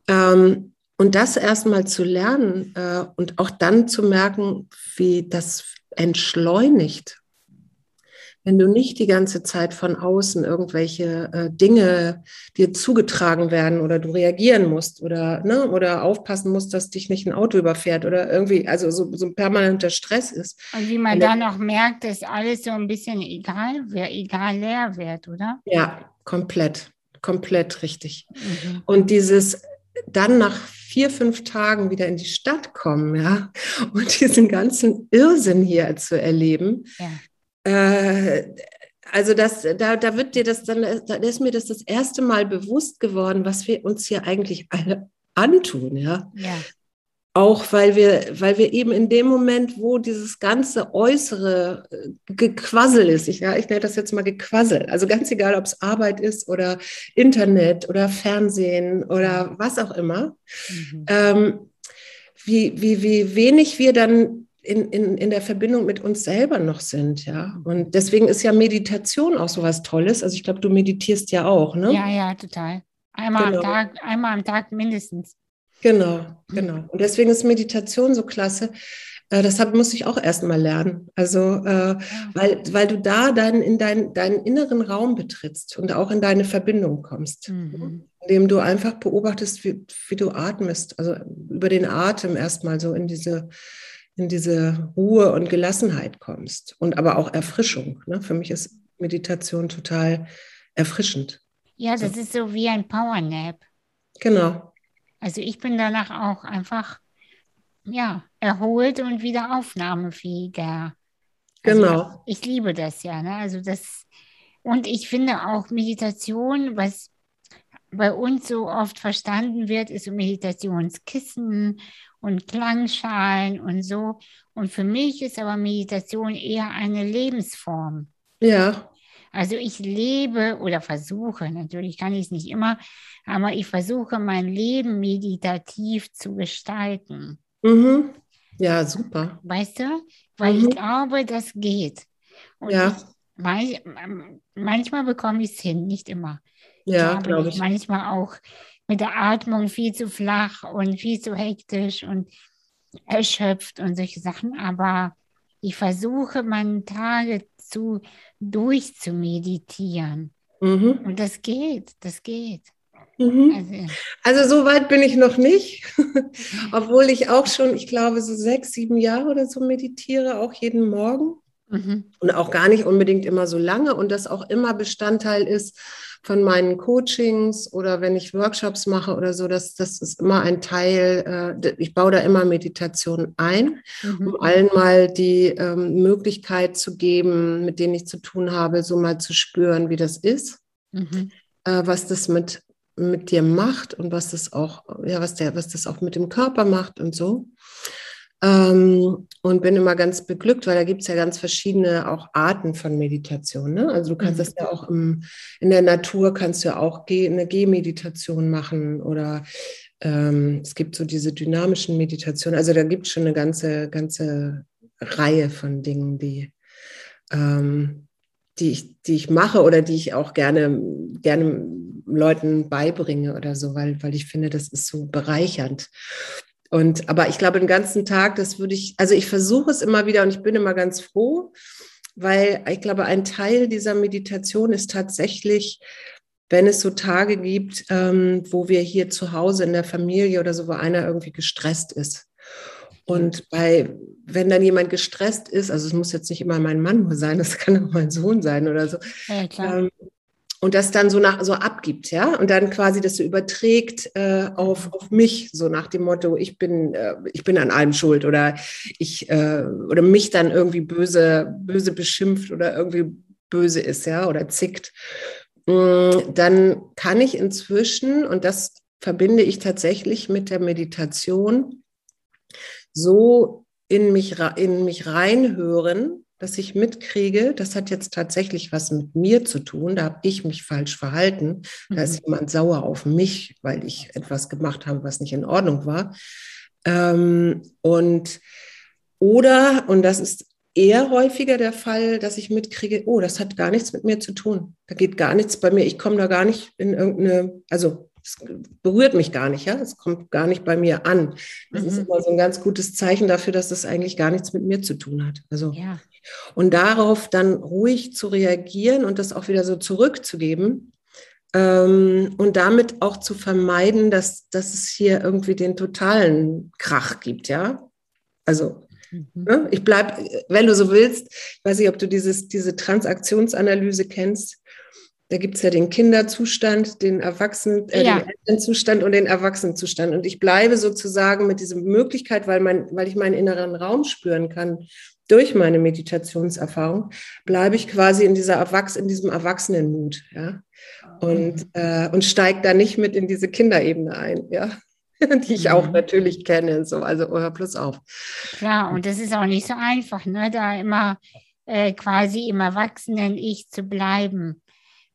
B: Ähm, und das erstmal zu lernen äh, und auch dann zu merken, wie das entschleunigt wenn du nicht die ganze Zeit von außen irgendwelche äh, Dinge dir zugetragen werden oder du reagieren musst oder, ne, oder aufpassen musst, dass dich nicht ein Auto überfährt oder irgendwie, also so, so ein permanenter Stress ist.
A: Und wie man dann auch merkt, dass alles so ein bisschen egal, egal leer wird, oder?
B: Ja, komplett, komplett richtig. Mhm. Und dieses dann nach vier, fünf Tagen wieder in die Stadt kommen, ja, und diesen ganzen Irrsinn hier zu erleben, ja äh, also das, da, da wird dir das dann, da ist mir das das erste Mal bewusst geworden, was wir uns hier eigentlich alle antun, ja. ja. Auch weil wir, weil wir eben in dem Moment, wo dieses ganze äußere äh, Gequassel ist, ich, ja, ich nenne das jetzt mal Gequassel, also ganz egal, ob es Arbeit ist oder Internet oder Fernsehen oder was auch immer, mhm. ähm, wie, wie, wie wenig wir dann in, in, in der Verbindung mit uns selber noch sind, ja. Und deswegen ist ja Meditation auch so was Tolles. Also ich glaube, du meditierst ja auch, ne?
A: Ja, ja, total. Einmal genau. am Tag, einmal am Tag mindestens.
B: Genau, genau. Und deswegen ist Meditation so klasse. Äh, deshalb muss ich auch erst mal lernen. Also, äh, weil, weil du da dein, in dein, deinen inneren Raum betrittst und auch in deine Verbindung kommst. Mhm. Indem du einfach beobachtest, wie, wie du atmest. Also über den Atem erstmal so in diese in diese Ruhe und Gelassenheit kommst und aber auch Erfrischung. Ne? Für mich ist Meditation total erfrischend.
A: Ja, das so. ist so wie ein Powernap.
B: Genau.
A: Also ich bin danach auch einfach ja, erholt und wieder aufnahmefähiger. Also
B: genau.
A: Ich liebe das ja. Ne? Also das, und ich finde auch Meditation, was bei uns so oft verstanden wird, ist so Meditationskissen und Klangschalen und so. Und für mich ist aber Meditation eher eine Lebensform.
B: Ja.
A: Also ich lebe oder versuche, natürlich kann ich es nicht immer, aber ich versuche mein Leben meditativ zu gestalten.
B: Mhm. Ja, super.
A: Weißt du? Weil mhm. ich glaube, das geht. Und
B: ja.
A: Ich, manchmal bekomme ich es hin, nicht immer.
B: Ja, glaube ich.
A: Manchmal auch mit der Atmung viel zu flach und viel zu hektisch und erschöpft und solche Sachen. Aber ich versuche, meine Tage zu durchzumeditieren. Mhm. Und das geht, das geht.
B: Mhm. Also, also, so weit bin ich noch nicht, obwohl ich auch schon, ich glaube, so sechs, sieben Jahre oder so meditiere, auch jeden Morgen. Mhm. Und auch gar nicht unbedingt immer so lange und das auch immer Bestandteil ist von meinen Coachings oder wenn ich Workshops mache oder so, das, das ist immer ein Teil, äh, ich baue da immer Meditation ein, mhm. um allen mal die ähm, Möglichkeit zu geben, mit denen ich zu tun habe, so mal zu spüren, wie das ist, mhm. äh, was das mit, mit dir macht und was das auch, ja, was der, was das auch mit dem Körper macht und so. Ähm, und bin immer ganz beglückt, weil da gibt es ja ganz verschiedene auch Arten von Meditation. Ne? Also du kannst mhm. das ja auch im, in der Natur, kannst du ja auch eine Gehmeditation machen oder ähm, es gibt so diese dynamischen Meditationen. Also da gibt es schon eine ganze, ganze Reihe von Dingen, die, ähm, die, ich, die ich mache oder die ich auch gerne, gerne Leuten beibringe oder so, weil, weil ich finde, das ist so bereichernd. Und, aber ich glaube, den ganzen Tag, das würde ich, also ich versuche es immer wieder und ich bin immer ganz froh, weil ich glaube, ein Teil dieser Meditation ist tatsächlich, wenn es so Tage gibt, ähm, wo wir hier zu Hause in der Familie oder so, wo einer irgendwie gestresst ist. Und bei, wenn dann jemand gestresst ist, also es muss jetzt nicht immer mein Mann sein, das kann auch mein Sohn sein oder so. Ja, klar. Ähm, und das dann so nach so abgibt, ja, und dann quasi das so überträgt äh, auf, auf mich, so nach dem Motto, ich bin, äh, ich bin an allem schuld oder ich äh, oder mich dann irgendwie böse, böse beschimpft oder irgendwie böse ist, ja, oder zickt. Mm, dann kann ich inzwischen, und das verbinde ich tatsächlich mit der Meditation, so in mich, in mich reinhören, dass ich mitkriege, das hat jetzt tatsächlich was mit mir zu tun, da habe ich mich falsch verhalten, da ist mhm. jemand sauer auf mich, weil ich etwas gemacht habe, was nicht in Ordnung war. Ähm, und oder, und das ist eher häufiger der Fall, dass ich mitkriege, oh, das hat gar nichts mit mir zu tun. Da geht gar nichts bei mir. Ich komme da gar nicht in irgendeine, also es berührt mich gar nicht, ja, es kommt gar nicht bei mir an. Das mhm. ist immer so ein ganz gutes Zeichen dafür, dass das eigentlich gar nichts mit mir zu tun hat. Also ja. Und darauf dann ruhig zu reagieren und das auch wieder so zurückzugeben ähm, und damit auch zu vermeiden, dass, dass es hier irgendwie den totalen Krach gibt, ja. Also Mhm. Ne? Ich bleibe, wenn du so willst, ich weiß nicht, ob du dieses, diese Transaktionsanalyse kennst. Da gibt es ja den Kinderzustand, den Erwachsenen, äh, ja. den Elternzustand und den Erwachsenenzustand. Und ich bleibe sozusagen mit dieser Möglichkeit, weil, mein, weil ich meinen inneren Raum spüren kann, durch meine Meditationserfahrung, bleibe ich quasi in, dieser Erwachs in diesem Erwachsenenmut. Ja? Und, mhm. äh, und steige da nicht mit in diese Kinderebene ein. Ja? die ich auch mhm. natürlich kenne. So, also hör plus auf.
A: Klar, und das ist auch nicht so einfach, ne? da immer äh, quasi im Erwachsenen-Ich zu bleiben.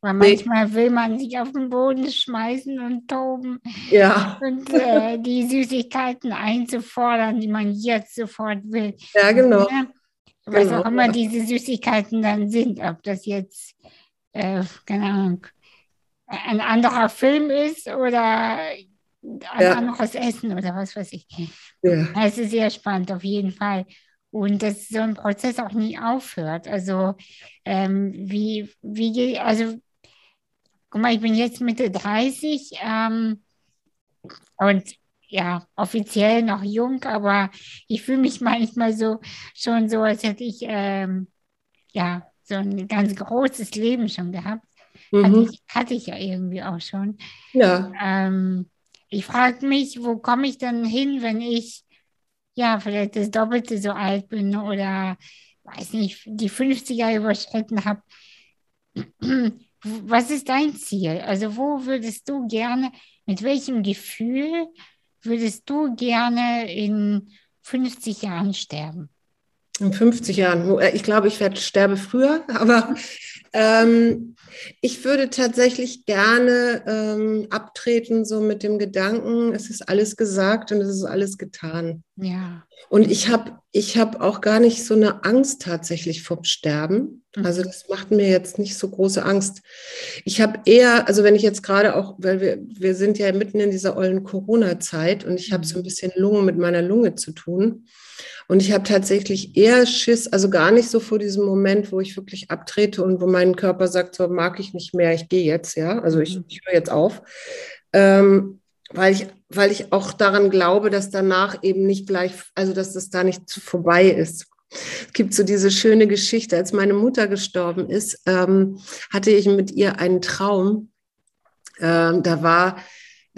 A: Weil manchmal will man sich auf den Boden schmeißen und toben.
B: Ja.
A: Und äh, die Süßigkeiten einzufordern, die man jetzt sofort will.
B: Ja, genau.
A: Ja, was genau, auch immer diese Süßigkeiten dann sind, ob das jetzt, äh, keine Ahnung, ein anderer Film ist oder ein ja. anderes Essen oder was weiß ich. Ja. Es ist sehr spannend, auf jeden Fall. Und dass so ein Prozess auch nie aufhört. Also, ähm, wie, wie, also, guck mal, ich bin jetzt Mitte 30 ähm, und ja, offiziell noch jung, aber ich fühle mich manchmal so schon so, als hätte ich ähm, ja so ein ganz großes Leben schon gehabt. Mhm. Hatte, ich, hatte, ich, ja irgendwie auch schon.
B: Ja.
A: Ähm, ich frage mich, wo komme ich denn hin, wenn ich ja vielleicht das Doppelte so alt bin oder weiß nicht, die 50er überschritten habe. Was ist dein Ziel? Also wo würdest du gerne, mit welchem Gefühl würdest du gerne in 50 Jahren sterben?
B: In 50 Jahren. Ich glaube, ich werde sterbe früher, aber ähm, ich würde tatsächlich gerne ähm, abtreten, so mit dem Gedanken, es ist alles gesagt und es ist alles getan.
A: Ja.
B: Und ich habe ich hab auch gar nicht so eine Angst tatsächlich vom Sterben. Mhm. Also das macht mir jetzt nicht so große Angst. Ich habe eher, also wenn ich jetzt gerade auch, weil wir, wir sind ja mitten in dieser ollen Corona-Zeit und ich habe so ein mhm. bisschen Lungen mit meiner Lunge zu tun. Und ich habe tatsächlich eher Schiss, also gar nicht so vor diesem Moment, wo ich wirklich abtrete und wo mein Körper sagt, so mag ich nicht mehr, ich gehe jetzt, ja, also ich, mhm. ich höre jetzt auf. Ähm, weil ich, weil ich auch daran glaube, dass danach eben nicht gleich, also dass das da nicht vorbei ist. Es gibt so diese schöne Geschichte, als meine Mutter gestorben ist, ähm, hatte ich mit ihr einen Traum. Ähm, da war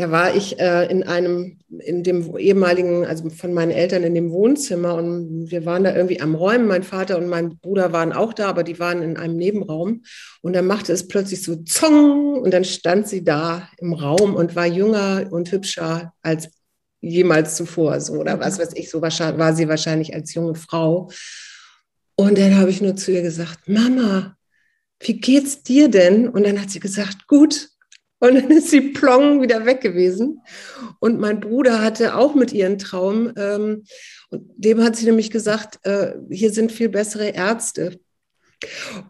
B: da war ich äh, in einem, in dem ehemaligen, also von meinen Eltern in dem Wohnzimmer und wir waren da irgendwie am Räumen. Mein Vater und mein Bruder waren auch da, aber die waren in einem Nebenraum. Und dann machte es plötzlich so Zong und dann stand sie da im Raum und war jünger und hübscher als jemals zuvor, so oder was weiß ich, so war, war sie wahrscheinlich als junge Frau. Und dann habe ich nur zu ihr gesagt, Mama, wie geht's dir denn? Und dann hat sie gesagt, gut. Und dann ist sie plong wieder weg gewesen. Und mein Bruder hatte auch mit ihren Traum, ähm, und dem hat sie nämlich gesagt, äh, hier sind viel bessere Ärzte.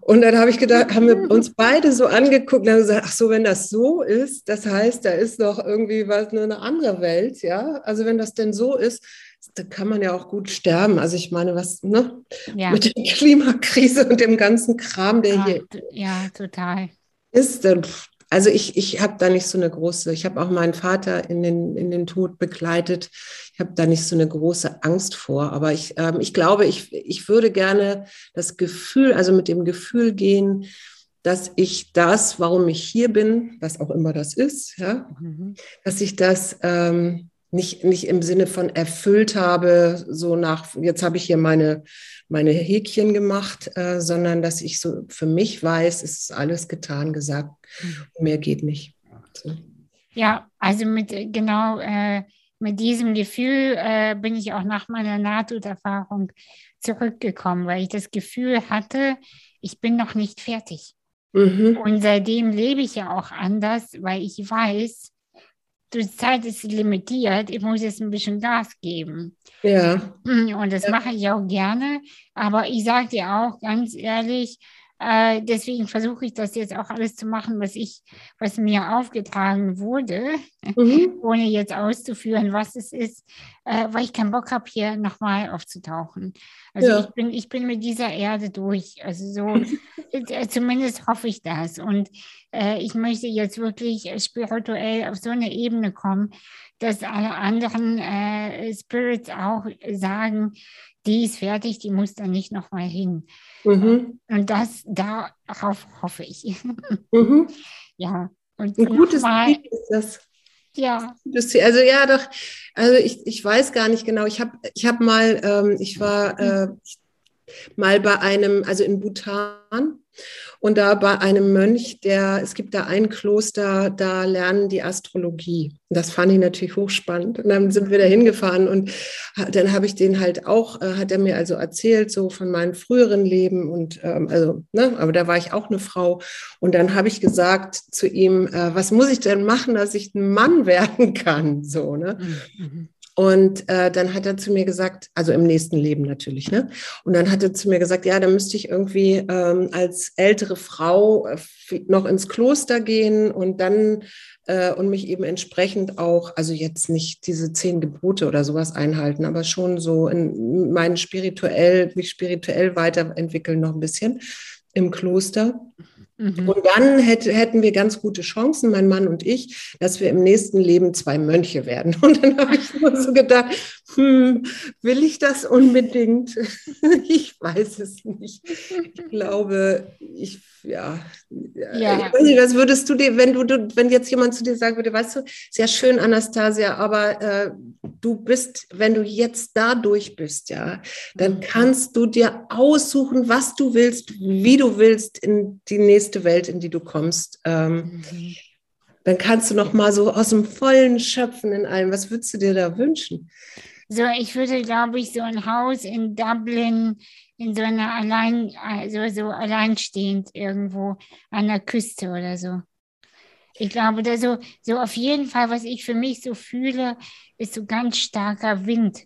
B: Und dann habe ich gedacht, haben wir uns beide so angeguckt und haben gesagt, ach so, wenn das so ist, das heißt, da ist noch irgendwie was, eine andere Welt, ja. Also wenn das denn so ist, dann kann man ja auch gut sterben. Also ich meine, was, ne? Ja. Mit der Klimakrise und dem ganzen Kram, der
A: ja,
B: hier.
A: Ja, total.
B: Ist, dann, also ich, ich habe da nicht so eine große, ich habe auch meinen Vater in den, in den Tod begleitet. Ich habe da nicht so eine große Angst vor. Aber ich, ähm, ich glaube, ich, ich würde gerne das Gefühl, also mit dem Gefühl gehen, dass ich das, warum ich hier bin, was auch immer das ist, ja, mhm. dass ich das ähm, nicht, nicht im Sinne von erfüllt habe, so nach, jetzt habe ich hier meine, meine Häkchen gemacht, äh, sondern dass ich so für mich weiß, es ist alles getan, gesagt, mhm. mehr geht nicht. So.
A: Ja, also mit genau äh, mit diesem Gefühl äh, bin ich auch nach meiner Nahtoderfahrung zurückgekommen, weil ich das Gefühl hatte, ich bin noch nicht fertig. Mhm. Und seitdem lebe ich ja auch anders, weil ich weiß, die Zeit ist limitiert, ich muss jetzt ein bisschen Gas geben. Ja. Und das ja. mache ich auch gerne. Aber ich sage dir auch ganz ehrlich, äh, deswegen versuche ich das jetzt auch alles zu machen, was ich, was mir aufgetragen wurde, mhm. ohne jetzt auszuführen, was es ist, äh, weil ich keinen Bock habe, hier nochmal aufzutauchen. Also ja. ich bin, ich bin mit dieser Erde durch. Also so, äh, zumindest hoffe ich das. Und äh, ich möchte jetzt wirklich spirituell auf so eine Ebene kommen, dass alle anderen äh, Spirits auch sagen, die ist fertig, die muss da nicht nochmal hin. Mhm. Und das, darauf hoffe ich. Mhm. Ja. Und
B: Ein gutes mal, Ziel ist das. Ja. Also ja, doch, also ich, ich weiß gar nicht genau. Ich habe ich hab mal, ähm, ich war äh, mal bei einem, also in Bhutan und da bei einem Mönch, der, es gibt da ein Kloster, da lernen die Astrologie. Das fand ich natürlich hochspannend. Und dann sind wir da hingefahren und dann habe ich den halt auch, äh, hat er mir also erzählt, so von meinem früheren Leben und ähm, also, ne, aber da war ich auch eine Frau. Und dann habe ich gesagt zu ihm, äh, was muss ich denn machen, dass ich ein Mann werden kann? So, ne? Mhm. Und äh, dann hat er zu mir gesagt, also im nächsten Leben natürlich, ne? Und dann hat er zu mir gesagt, ja, da müsste ich irgendwie ähm, als ältere Frau äh, noch ins Kloster gehen und dann äh, und mich eben entsprechend auch, also jetzt nicht diese zehn Gebote oder sowas einhalten, aber schon so in meinen spirituell, mich spirituell weiterentwickeln noch ein bisschen im Kloster. Mhm. Und dann hätte, hätten wir ganz gute Chancen, mein Mann und ich, dass wir im nächsten Leben zwei Mönche werden. Und dann habe ich nur so gedacht, hm, will ich das unbedingt? ich weiß es nicht. Ich glaube, ich, ja, ja. Ich weiß nicht, was würdest du dir, wenn du, wenn jetzt jemand zu dir sagen würde, weißt du, sehr schön, Anastasia, aber äh, du bist, wenn du jetzt da durch bist, ja, dann mhm. kannst du dir aussuchen, was du willst, wie du willst in die nächste Welt, in die du kommst. Ähm, mhm. Dann kannst du noch mal so aus dem Vollen schöpfen in allem. Was würdest du dir da wünschen?
A: So, ich würde, glaube ich, so ein Haus in Dublin in so einer allein, also so alleinstehend irgendwo an der Küste oder so. Ich glaube, da so, so auf jeden Fall, was ich für mich so fühle, ist so ganz starker Wind.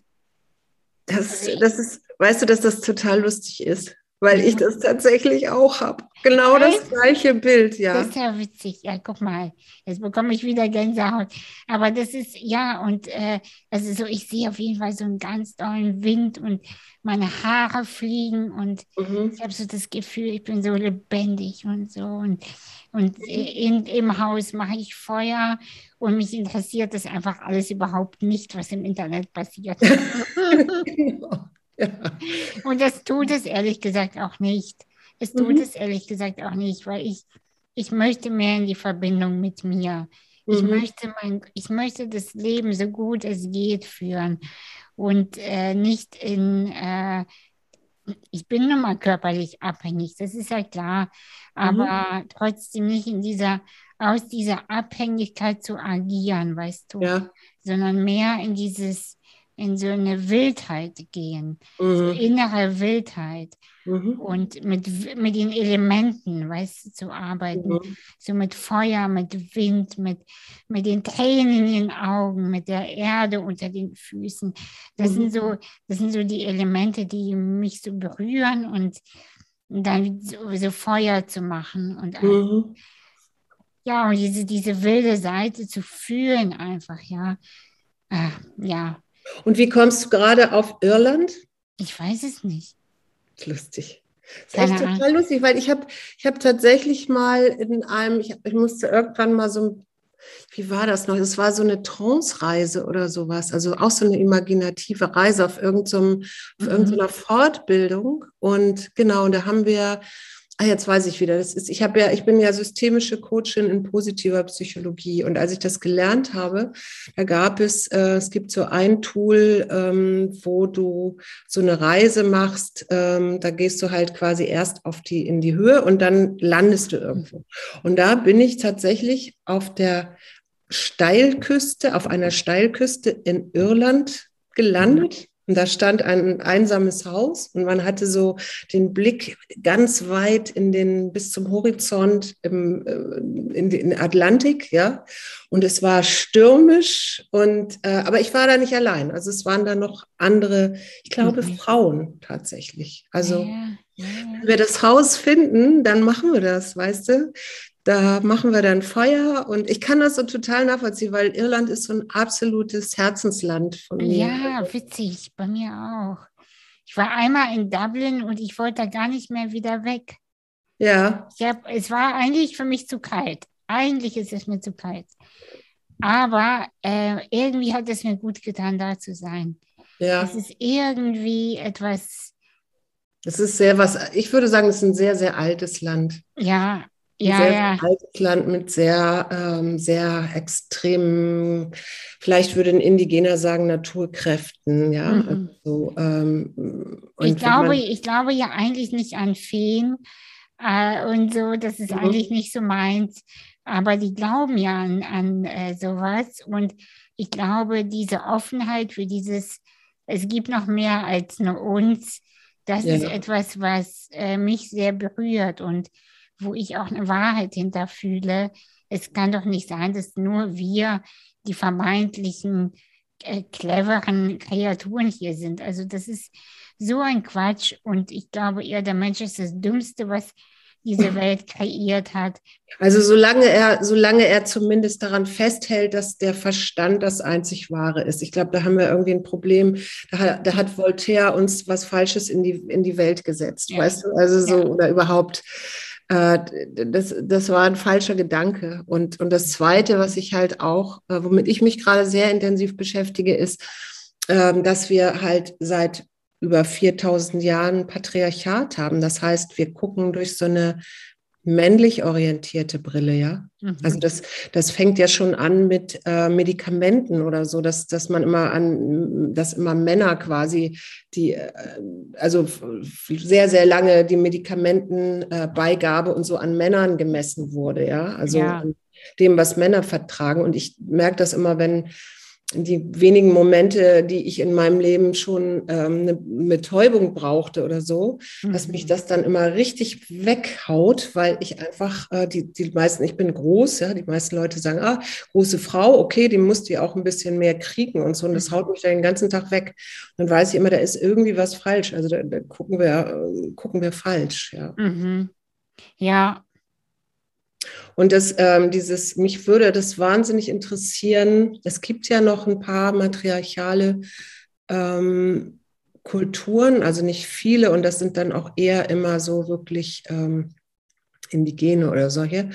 B: Das, das ist, weißt du, dass das total lustig ist? Weil ich das tatsächlich auch habe. Genau das gleiche Bild, ja.
A: Das ist ja witzig. Ja, guck mal, jetzt bekomme ich wieder Gänsehaut. Aber das ist, ja, und äh, also so, ich sehe auf jeden Fall so einen ganz tollen Wind und meine Haare fliegen und mhm. ich habe so das Gefühl, ich bin so lebendig und so. Und, und in, im Haus mache ich Feuer und mich interessiert das einfach alles überhaupt nicht, was im Internet passiert. genau. Und das tut es ehrlich gesagt auch nicht. Es tut mhm. es ehrlich gesagt auch nicht, weil ich, ich möchte mehr in die Verbindung mit mir. Ich, mhm. möchte mein, ich möchte das Leben so gut es geht führen und äh, nicht in, äh, ich bin nun mal körperlich abhängig, das ist ja klar, aber mhm. trotzdem nicht in dieser, aus dieser Abhängigkeit zu agieren, weißt du, ja. sondern mehr in dieses in so eine Wildheit gehen, mhm. so innere Wildheit mhm. und mit, mit den Elementen, weißt du, zu arbeiten, mhm. so mit Feuer, mit Wind, mit, mit den Tränen in den Augen, mit der Erde unter den Füßen. Das, sind, so, mhm. das sind so die Elemente, die mich so berühren und, dann so, so, Feuer zu machen und mhm. ja, und diese, diese wilde Seite zu fühlen einfach, ja. Äh, ja,
B: und wie kommst du gerade auf Irland?
A: Ich weiß es nicht.
B: Lustig. Das ist echt total lustig, weil ich habe ich hab tatsächlich mal in einem, ich, ich musste irgendwann mal so wie war das noch? Es war so eine Trance-Reise oder sowas, also auch so eine imaginative Reise auf irgendeiner mhm. irgendeiner Fortbildung. Und genau, und da haben wir Ah, jetzt weiß ich wieder. Das ist, ich habe ja, ich bin ja systemische Coachin in positiver Psychologie. Und als ich das gelernt habe, da gab es, äh, es gibt so ein Tool, ähm, wo du so eine Reise machst. Ähm, da gehst du halt quasi erst auf die, in die Höhe und dann landest du irgendwo. Und da bin ich tatsächlich auf der Steilküste, auf einer Steilküste in Irland gelandet. Und da stand ein einsames Haus und man hatte so den Blick ganz weit in den, bis zum Horizont im, äh, in den Atlantik, ja. Und es war stürmisch und, äh, aber ich war da nicht allein. Also es waren da noch andere, ich glaube, mhm. Frauen tatsächlich. Also, ja, ja. wenn wir das Haus finden, dann machen wir das, weißt du? Da machen wir dann Feuer und ich kann das so total nachvollziehen, weil Irland ist so ein absolutes Herzensland von mir.
A: Ja, witzig, bei mir auch. Ich war einmal in Dublin und ich wollte da gar nicht mehr wieder weg.
B: Ja.
A: Ich hab, es war eigentlich für mich zu kalt. Eigentlich ist es mir zu kalt. Aber äh, irgendwie hat es mir gut getan, da zu sein. Ja. Es ist irgendwie etwas.
B: Es ist sehr was, ich würde sagen, es ist ein sehr, sehr altes Land.
A: Ja,
B: ja, sehr ja. altes Land mit sehr, ähm, sehr extremen, vielleicht würde ein Indigener sagen, Naturkräften, ja. Mhm. Also,
A: ähm, ich, glaube, ich glaube ja eigentlich nicht an Feen äh, und so, das ist mhm. eigentlich nicht so meins. Aber die glauben ja an, an äh, sowas. Und ich glaube, diese Offenheit für dieses, es gibt noch mehr als nur uns, das ja. ist etwas, was äh, mich sehr berührt. Und wo ich auch eine Wahrheit hinterfühle. Es kann doch nicht sein, dass nur wir die vermeintlichen äh, cleveren Kreaturen hier sind. Also das ist so ein Quatsch und ich glaube eher, der Mensch ist das Dümmste, was diese Welt kreiert hat.
B: Also solange er, solange er zumindest daran festhält, dass der Verstand das einzig Wahre ist. Ich glaube, da haben wir irgendwie ein Problem. Da, da, hat Voltaire uns was Falsches in die, in die Welt gesetzt, ja. weißt du? Also so, ja. oder überhaupt äh, das, das war ein falscher Gedanke. Und, und das Zweite, was ich halt auch, äh, womit ich mich gerade sehr intensiv beschäftige, ist, ähm, dass wir halt seit über 4000 Jahren Patriarchat haben. Das heißt, wir gucken durch so eine männlich orientierte Brille, ja. Mhm. Also das, das fängt ja schon an mit äh, Medikamenten oder so, dass, dass man immer an, dass immer Männer quasi die, äh, also sehr, sehr lange die Medikamentenbeigabe äh, und so an Männern gemessen wurde, ja. Also ja. dem, was Männer vertragen. Und ich merke das immer, wenn die wenigen Momente, die ich in meinem Leben schon ähm, eine Betäubung brauchte oder so, mhm. dass mich mhm. das dann immer richtig weghaut, weil ich einfach, äh, die, die meisten, ich bin groß, ja, die meisten Leute sagen, ah, große Frau, okay, die musst du ja auch ein bisschen mehr kriegen und so, und das mhm. haut mich dann den ganzen Tag weg. Und dann weiß ich immer, da ist irgendwie was falsch, also da, da gucken wir, äh, gucken wir falsch, ja.
A: Mhm. Ja,
B: und das, ähm, dieses, mich würde das wahnsinnig interessieren. Es gibt ja noch ein paar matriarchale ähm, Kulturen, also nicht viele, und das sind dann auch eher immer so wirklich ähm, indigene oder solche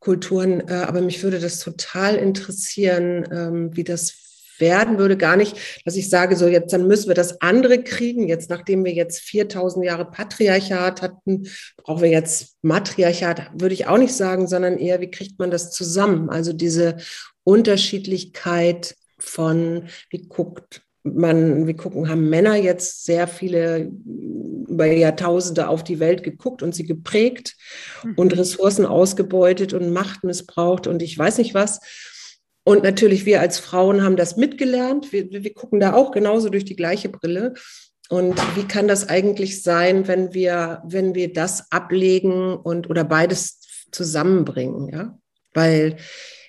B: Kulturen. Äh, aber mich würde das total interessieren, ähm, wie das werden würde. Gar nicht, dass ich sage, so jetzt, dann müssen wir das andere kriegen. Jetzt, nachdem wir jetzt 4000 Jahre Patriarchat hatten, brauchen wir jetzt Matriarchat, würde ich auch nicht sagen, sondern eher, wie kriegt man das zusammen? Also diese Unterschiedlichkeit von, wie guckt man, wir gucken, haben Männer jetzt sehr viele über Jahrtausende auf die Welt geguckt und sie geprägt mhm. und Ressourcen ausgebeutet und Macht missbraucht und ich weiß nicht was. Und natürlich, wir als Frauen haben das mitgelernt. Wir, wir gucken da auch genauso durch die gleiche Brille. Und wie kann das eigentlich sein, wenn wir, wenn wir das ablegen und oder beides zusammenbringen, ja? Weil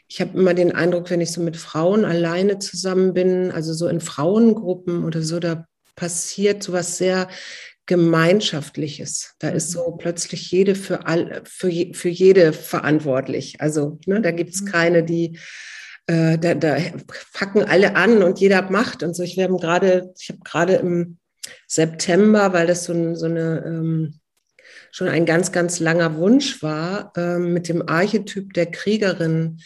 B: ich habe immer den Eindruck, wenn ich so mit Frauen alleine zusammen bin, also so in Frauengruppen oder so, da passiert so was sehr Gemeinschaftliches. Da ist so plötzlich jede für all, für, für jede verantwortlich. Also ne, da gibt es mhm. keine, die äh, da, da packen alle an und jeder macht und so. Ich habe gerade, ich habe gerade im September, weil das so, so eine ähm, schon ein ganz, ganz langer Wunsch war, ähm, mit dem Archetyp der Kriegerin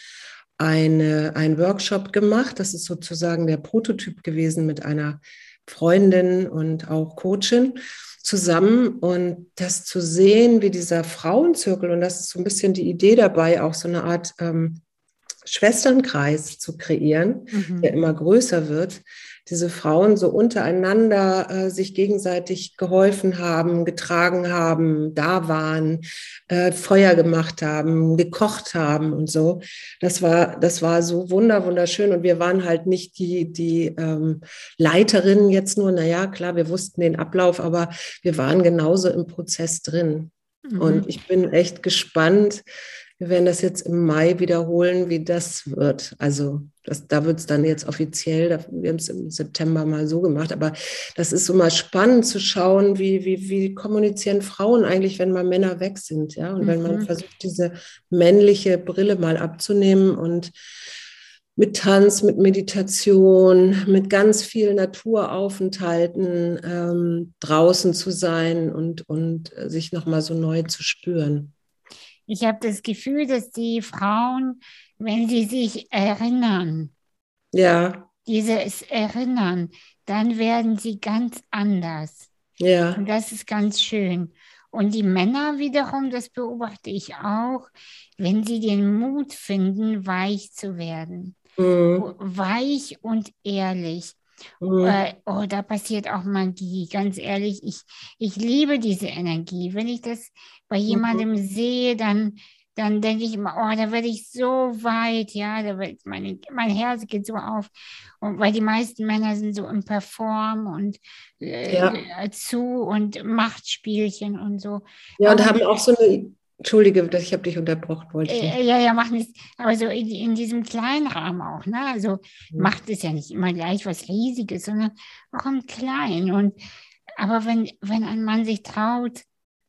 B: eine, einen Workshop gemacht. Das ist sozusagen der Prototyp gewesen mit einer Freundin und auch Coachin zusammen und das zu sehen, wie dieser Frauenzirkel, und das ist so ein bisschen die Idee dabei, auch so eine Art ähm, Schwesternkreis zu kreieren, mhm. der immer größer wird, diese Frauen so untereinander äh, sich gegenseitig geholfen haben, getragen haben, da waren, äh, Feuer gemacht haben, gekocht haben und so. Das war, das war so wunder, wunderschön. Und wir waren halt nicht die, die ähm, Leiterinnen jetzt nur, naja, klar, wir wussten den Ablauf, aber wir waren genauso im Prozess drin. Mhm. Und ich bin echt gespannt, wir werden das jetzt im Mai wiederholen, wie das wird. Also das, da wird es dann jetzt offiziell, wir haben es im September mal so gemacht, aber das ist so mal spannend zu schauen, wie, wie, wie kommunizieren Frauen eigentlich, wenn mal Männer weg sind, ja, und mhm. wenn man mhm. versucht, diese männliche Brille mal abzunehmen und mit Tanz, mit Meditation, mit ganz viel Naturaufenthalten ähm, draußen zu sein und, und sich nochmal so neu zu spüren.
A: Ich habe das Gefühl, dass die Frauen, wenn sie sich erinnern,
B: ja.
A: dieses Erinnern, dann werden sie ganz anders.
B: Ja.
A: Und das ist ganz schön. Und die Männer wiederum, das beobachte ich auch, wenn sie den Mut finden, weich zu werden. Mhm. Weich und ehrlich. Mhm. Äh, oh, da passiert auch Magie, ganz ehrlich. Ich, ich liebe diese Energie. Wenn ich das bei mhm. jemandem mhm. sehe, dann, dann denke ich immer, oh, da werde ich so weit, ja, da wird meine, mein Herz geht so auf. Und weil die meisten Männer sind so im Perform und äh, ja. Äh, zu und Machtspielchen und so.
B: Ja, und Aber, haben auch so eine Entschuldige, ich habe dich unterbrochen, wollte ich.
A: Äh, ja, ja, mach nichts. Aber so in, in, diesem kleinen Rahmen auch, ne? Also mhm. macht es ja nicht immer gleich was Riesiges, sondern auch im Kleinen. Und aber wenn, wenn ein Mann sich traut,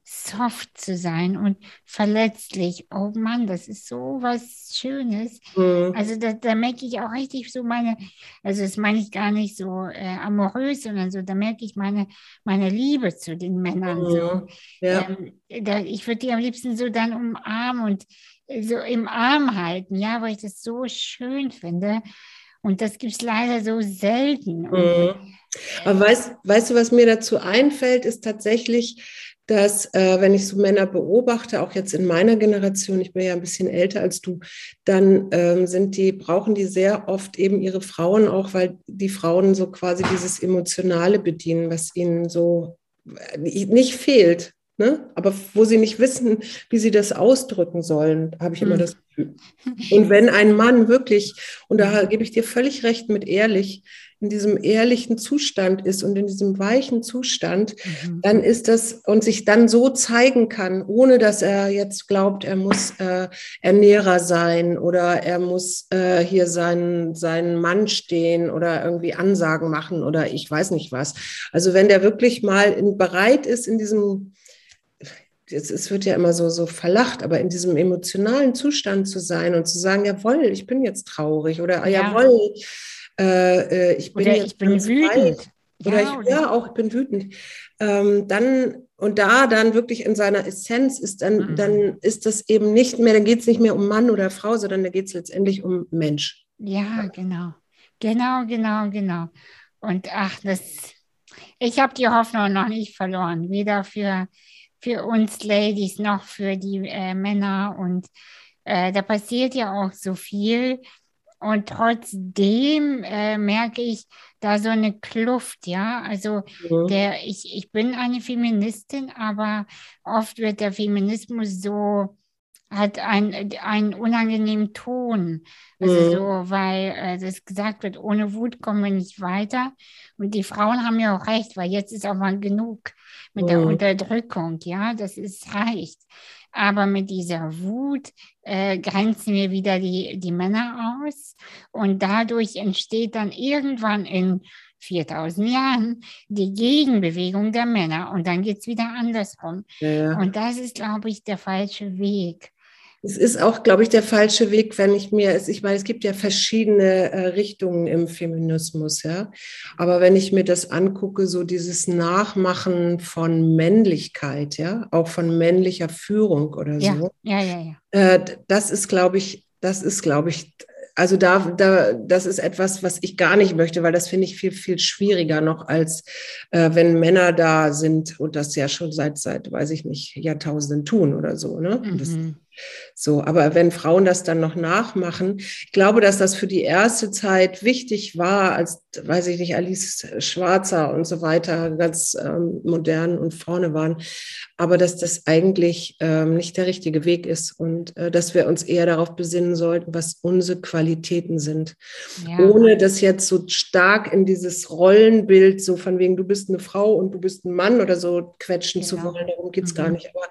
A: soft zu sein und verletzlich. Oh Mann, das ist so was Schönes. Mhm. Also da, da merke ich auch richtig so meine, also das meine ich gar nicht so äh, amorös, sondern so, da merke ich meine, meine Liebe zu den Männern. Mhm. So. Ja. Ähm, da, ich würde die am liebsten so dann umarmen und so im Arm halten, ja, weil ich das so schön finde. Und das gibt es leider so selten. Mhm.
B: Und, Aber weißt, weißt du, was mir dazu einfällt, ist tatsächlich, dass äh, wenn ich so Männer beobachte, auch jetzt in meiner Generation, ich bin ja ein bisschen älter als du, dann ähm, sind die, brauchen die sehr oft eben ihre Frauen auch, weil die Frauen so quasi dieses Emotionale bedienen, was ihnen so äh, nicht fehlt. Ne? Aber wo sie nicht wissen, wie sie das ausdrücken sollen, habe ich immer hm. das Gefühl. Und wenn ein Mann wirklich, und da gebe ich dir völlig recht mit ehrlich, in diesem ehrlichen Zustand ist und in diesem weichen Zustand, mhm. dann ist das und sich dann so zeigen kann, ohne dass er jetzt glaubt, er muss äh, Ernährer sein oder er muss äh, hier seinen, seinen Mann stehen oder irgendwie Ansagen machen oder ich weiß nicht was. Also wenn der wirklich mal in, bereit ist, in diesem es wird ja immer so, so verlacht, aber in diesem emotionalen Zustand zu sein und zu sagen, jawohl, ich bin jetzt traurig oder ja. jawohl, äh, äh, ich bin
A: oder
B: jetzt
A: ich bin wütend.
B: Oder ja, ich, ja, auch, ich bin wütend. Ähm, dann, und da dann wirklich in seiner Essenz ist, dann, mhm. dann ist das eben nicht mehr, dann geht es nicht mehr um Mann oder Frau, sondern da geht es letztendlich um Mensch.
A: Ja, genau. Genau, genau, genau. Und ach, das, ich habe die Hoffnung noch nicht verloren, weder für, für uns Ladies noch für die äh, Männer. Und äh, da passiert ja auch so viel. Und trotzdem äh, merke ich da so eine Kluft, ja. Also mhm. der, ich, ich bin eine Feministin, aber oft wird der Feminismus so, hat ein, einen unangenehmen Ton. Also mhm. so, weil äh, das gesagt wird, ohne Wut kommen wir nicht weiter. Und die Frauen haben ja auch recht, weil jetzt ist auch mal genug mit mhm. der Unterdrückung, ja, das ist reicht. Aber mit dieser Wut äh, grenzen wir wieder die, die Männer aus und dadurch entsteht dann irgendwann in 4000 Jahren die Gegenbewegung der Männer und dann geht es wieder andersrum. Ja. Und das ist, glaube ich, der falsche Weg.
B: Es ist auch, glaube ich, der falsche Weg, wenn ich mir, ich meine, es gibt ja verschiedene äh, Richtungen im Feminismus, ja. Aber wenn ich mir das angucke, so dieses Nachmachen von Männlichkeit, ja, auch von männlicher Führung oder
A: ja.
B: so.
A: Ja, ja, ja.
B: Äh, das ist, glaube ich, das ist, glaube ich, also da, da, das ist etwas, was ich gar nicht möchte, weil das finde ich viel, viel schwieriger noch, als äh, wenn Männer da sind und das ja schon seit, seit, weiß ich nicht, Jahrtausenden tun oder so. Ne? Mhm. Das, so, aber wenn Frauen das dann noch nachmachen, ich glaube, dass das für die erste Zeit wichtig war, als, weiß ich nicht, Alice Schwarzer und so weiter ganz ähm, modern und vorne waren, aber dass das eigentlich ähm, nicht der richtige Weg ist und äh, dass wir uns eher darauf besinnen sollten, was unsere Qualitäten sind, ja. ohne das jetzt so stark in dieses Rollenbild, so von wegen, du bist eine Frau und du bist ein Mann oder so quetschen genau. zu wollen, darum geht es mhm. gar nicht, aber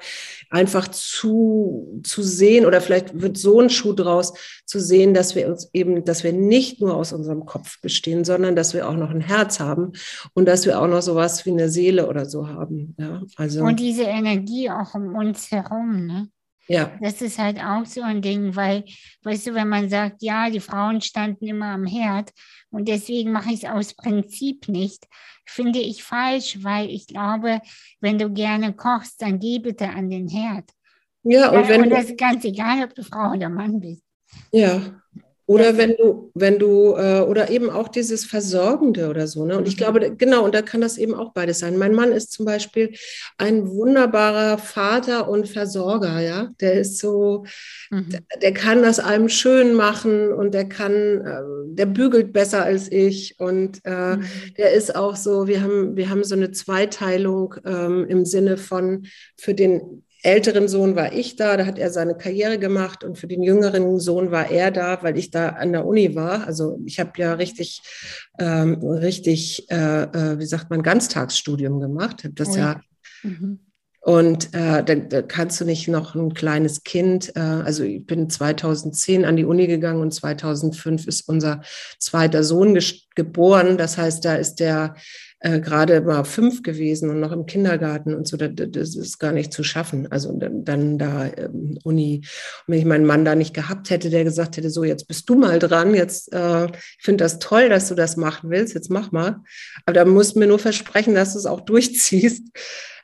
B: einfach zu, zu sehen oder vielleicht wird so ein Schuh draus, zu sehen, dass wir uns eben, dass wir nicht nur aus unserem Kopf bestehen, sondern dass wir auch noch ein Herz haben und dass wir auch noch sowas wie eine Seele oder so haben. Ja,
A: also. Und diese Energie auch um uns herum, ne? Ja. Das ist halt auch so ein Ding, weil, weißt du, wenn man sagt, ja, die Frauen standen immer am Herd und deswegen mache ich es aus Prinzip nicht, finde ich falsch, weil ich glaube, wenn du gerne kochst, dann geh bitte an den Herd. Ja, und wenn. Und das ist ganz egal, ob du Frau oder Mann bist.
B: Ja, oder wenn du, wenn du, äh, oder eben auch dieses Versorgende oder so. Ne? Und ich mhm. glaube, genau, und da kann das eben auch beides sein. Mein Mann ist zum Beispiel ein wunderbarer Vater und Versorger, ja. Der ist so, mhm. der, der, kann das einem schön machen und der kann, äh, der bügelt besser als ich. Und äh, mhm. der ist auch so, wir haben, wir haben so eine Zweiteilung ähm, im Sinne von für den älteren Sohn war ich da, da hat er seine Karriere gemacht und für den jüngeren Sohn war er da, weil ich da an der Uni war. Also ich habe ja richtig, ähm, richtig, äh, äh, wie sagt man, Ganztagsstudium gemacht. Habe das oh ja. Mhm. Und äh, da, da, kannst du nicht noch ein kleines Kind, äh, also ich bin 2010 an die Uni gegangen und 2005 ist unser zweiter Sohn geboren. Das heißt, da ist der äh, gerade mal fünf gewesen und noch im Kindergarten und so, das, das ist gar nicht zu schaffen. Also dann, da ähm, Uni. Und wenn ich meinen Mann da nicht gehabt hätte, der gesagt hätte, so jetzt bist du mal dran, jetzt äh, ich finde das toll, dass du das machen willst, jetzt mach mal. Aber da musst du mir nur versprechen, dass du es auch durchziehst.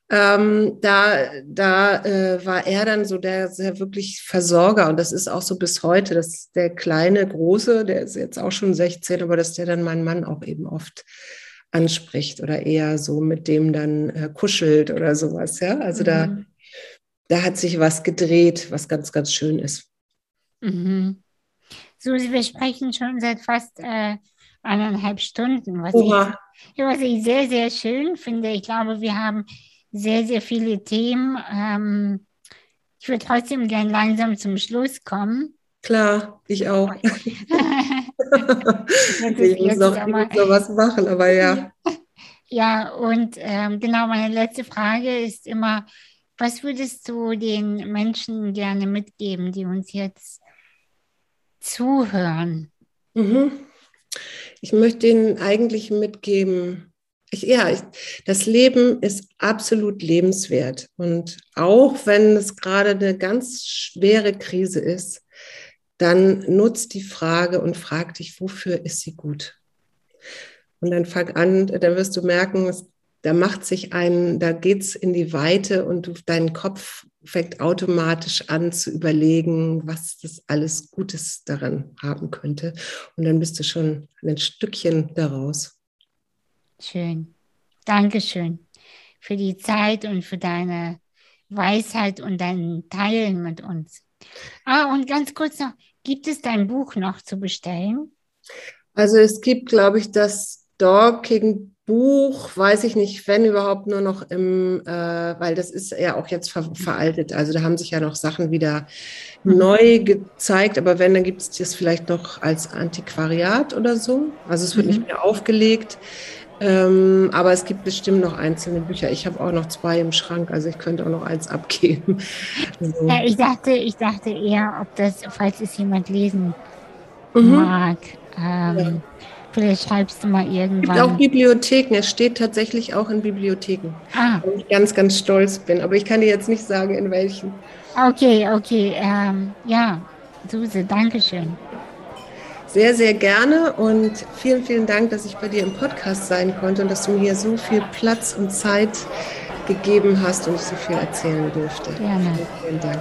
B: Ähm, da da äh, war er dann so der sehr wirklich Versorger und das ist auch so bis heute, dass der kleine Große, der ist jetzt auch schon 16, aber dass der dann meinen Mann auch eben oft anspricht oder eher so mit dem dann äh, kuschelt oder sowas. Ja, also mhm. da, da hat sich was gedreht, was ganz, ganz schön ist.
A: Mhm. Susi, wir sprechen schon seit fast äh, eineinhalb Stunden, was ich, was ich sehr, sehr schön finde. Ich glaube, wir haben sehr, sehr viele Themen. Ähm, ich würde trotzdem gern langsam zum Schluss kommen.
B: Klar, ich auch. ich muss noch, ich muss noch was machen, aber ja.
A: Ja, und ähm, genau, meine letzte Frage ist immer, was würdest du den Menschen gerne mitgeben, die uns jetzt zuhören?
B: Mhm. Ich möchte ihnen eigentlich mitgeben, ich, ja, ich, das Leben ist absolut lebenswert. Und auch wenn es gerade eine ganz schwere Krise ist, dann nutzt die Frage und frag dich, wofür ist sie gut? Und dann fang an, dann wirst du merken, da macht sich ein, da geht's in die Weite und du, dein Kopf fängt automatisch an zu überlegen, was das alles Gutes daran haben könnte. Und dann bist du schon ein Stückchen daraus.
A: Schön. Dankeschön für die Zeit und für deine Weisheit und dein Teilen mit uns. Ah, und ganz kurz noch, Gibt es dein Buch noch zu bestellen?
B: Also es gibt, glaube ich, das Dorking Buch, weiß ich nicht, wenn überhaupt nur noch im, äh, weil das ist ja auch jetzt ver veraltet. Also da haben sich ja noch Sachen wieder mhm. neu gezeigt, aber wenn, dann gibt es das vielleicht noch als Antiquariat oder so. Also es wird mhm. nicht mehr aufgelegt. Ähm, aber es gibt bestimmt noch einzelne Bücher. Ich habe auch noch zwei im Schrank, also ich könnte auch noch eins abgeben.
A: So. Ja, ich dachte, ich dachte eher, ob das, falls es jemand lesen mhm. mag. Ähm, ja. Vielleicht schreibst du mal irgendwann.
B: Es gibt auch Bibliotheken. Es steht tatsächlich auch in Bibliotheken. Ah. Wo ich ganz, ganz stolz bin. Aber ich kann dir jetzt nicht sagen, in welchen.
A: Okay, okay. Ähm, ja, Suse, danke schön.
B: Sehr, sehr gerne und vielen, vielen Dank, dass ich bei dir im Podcast sein konnte und dass du mir so viel Platz und Zeit gegeben hast und ich so viel erzählen durfte.
A: Gerne.
B: Vielen, vielen Dank.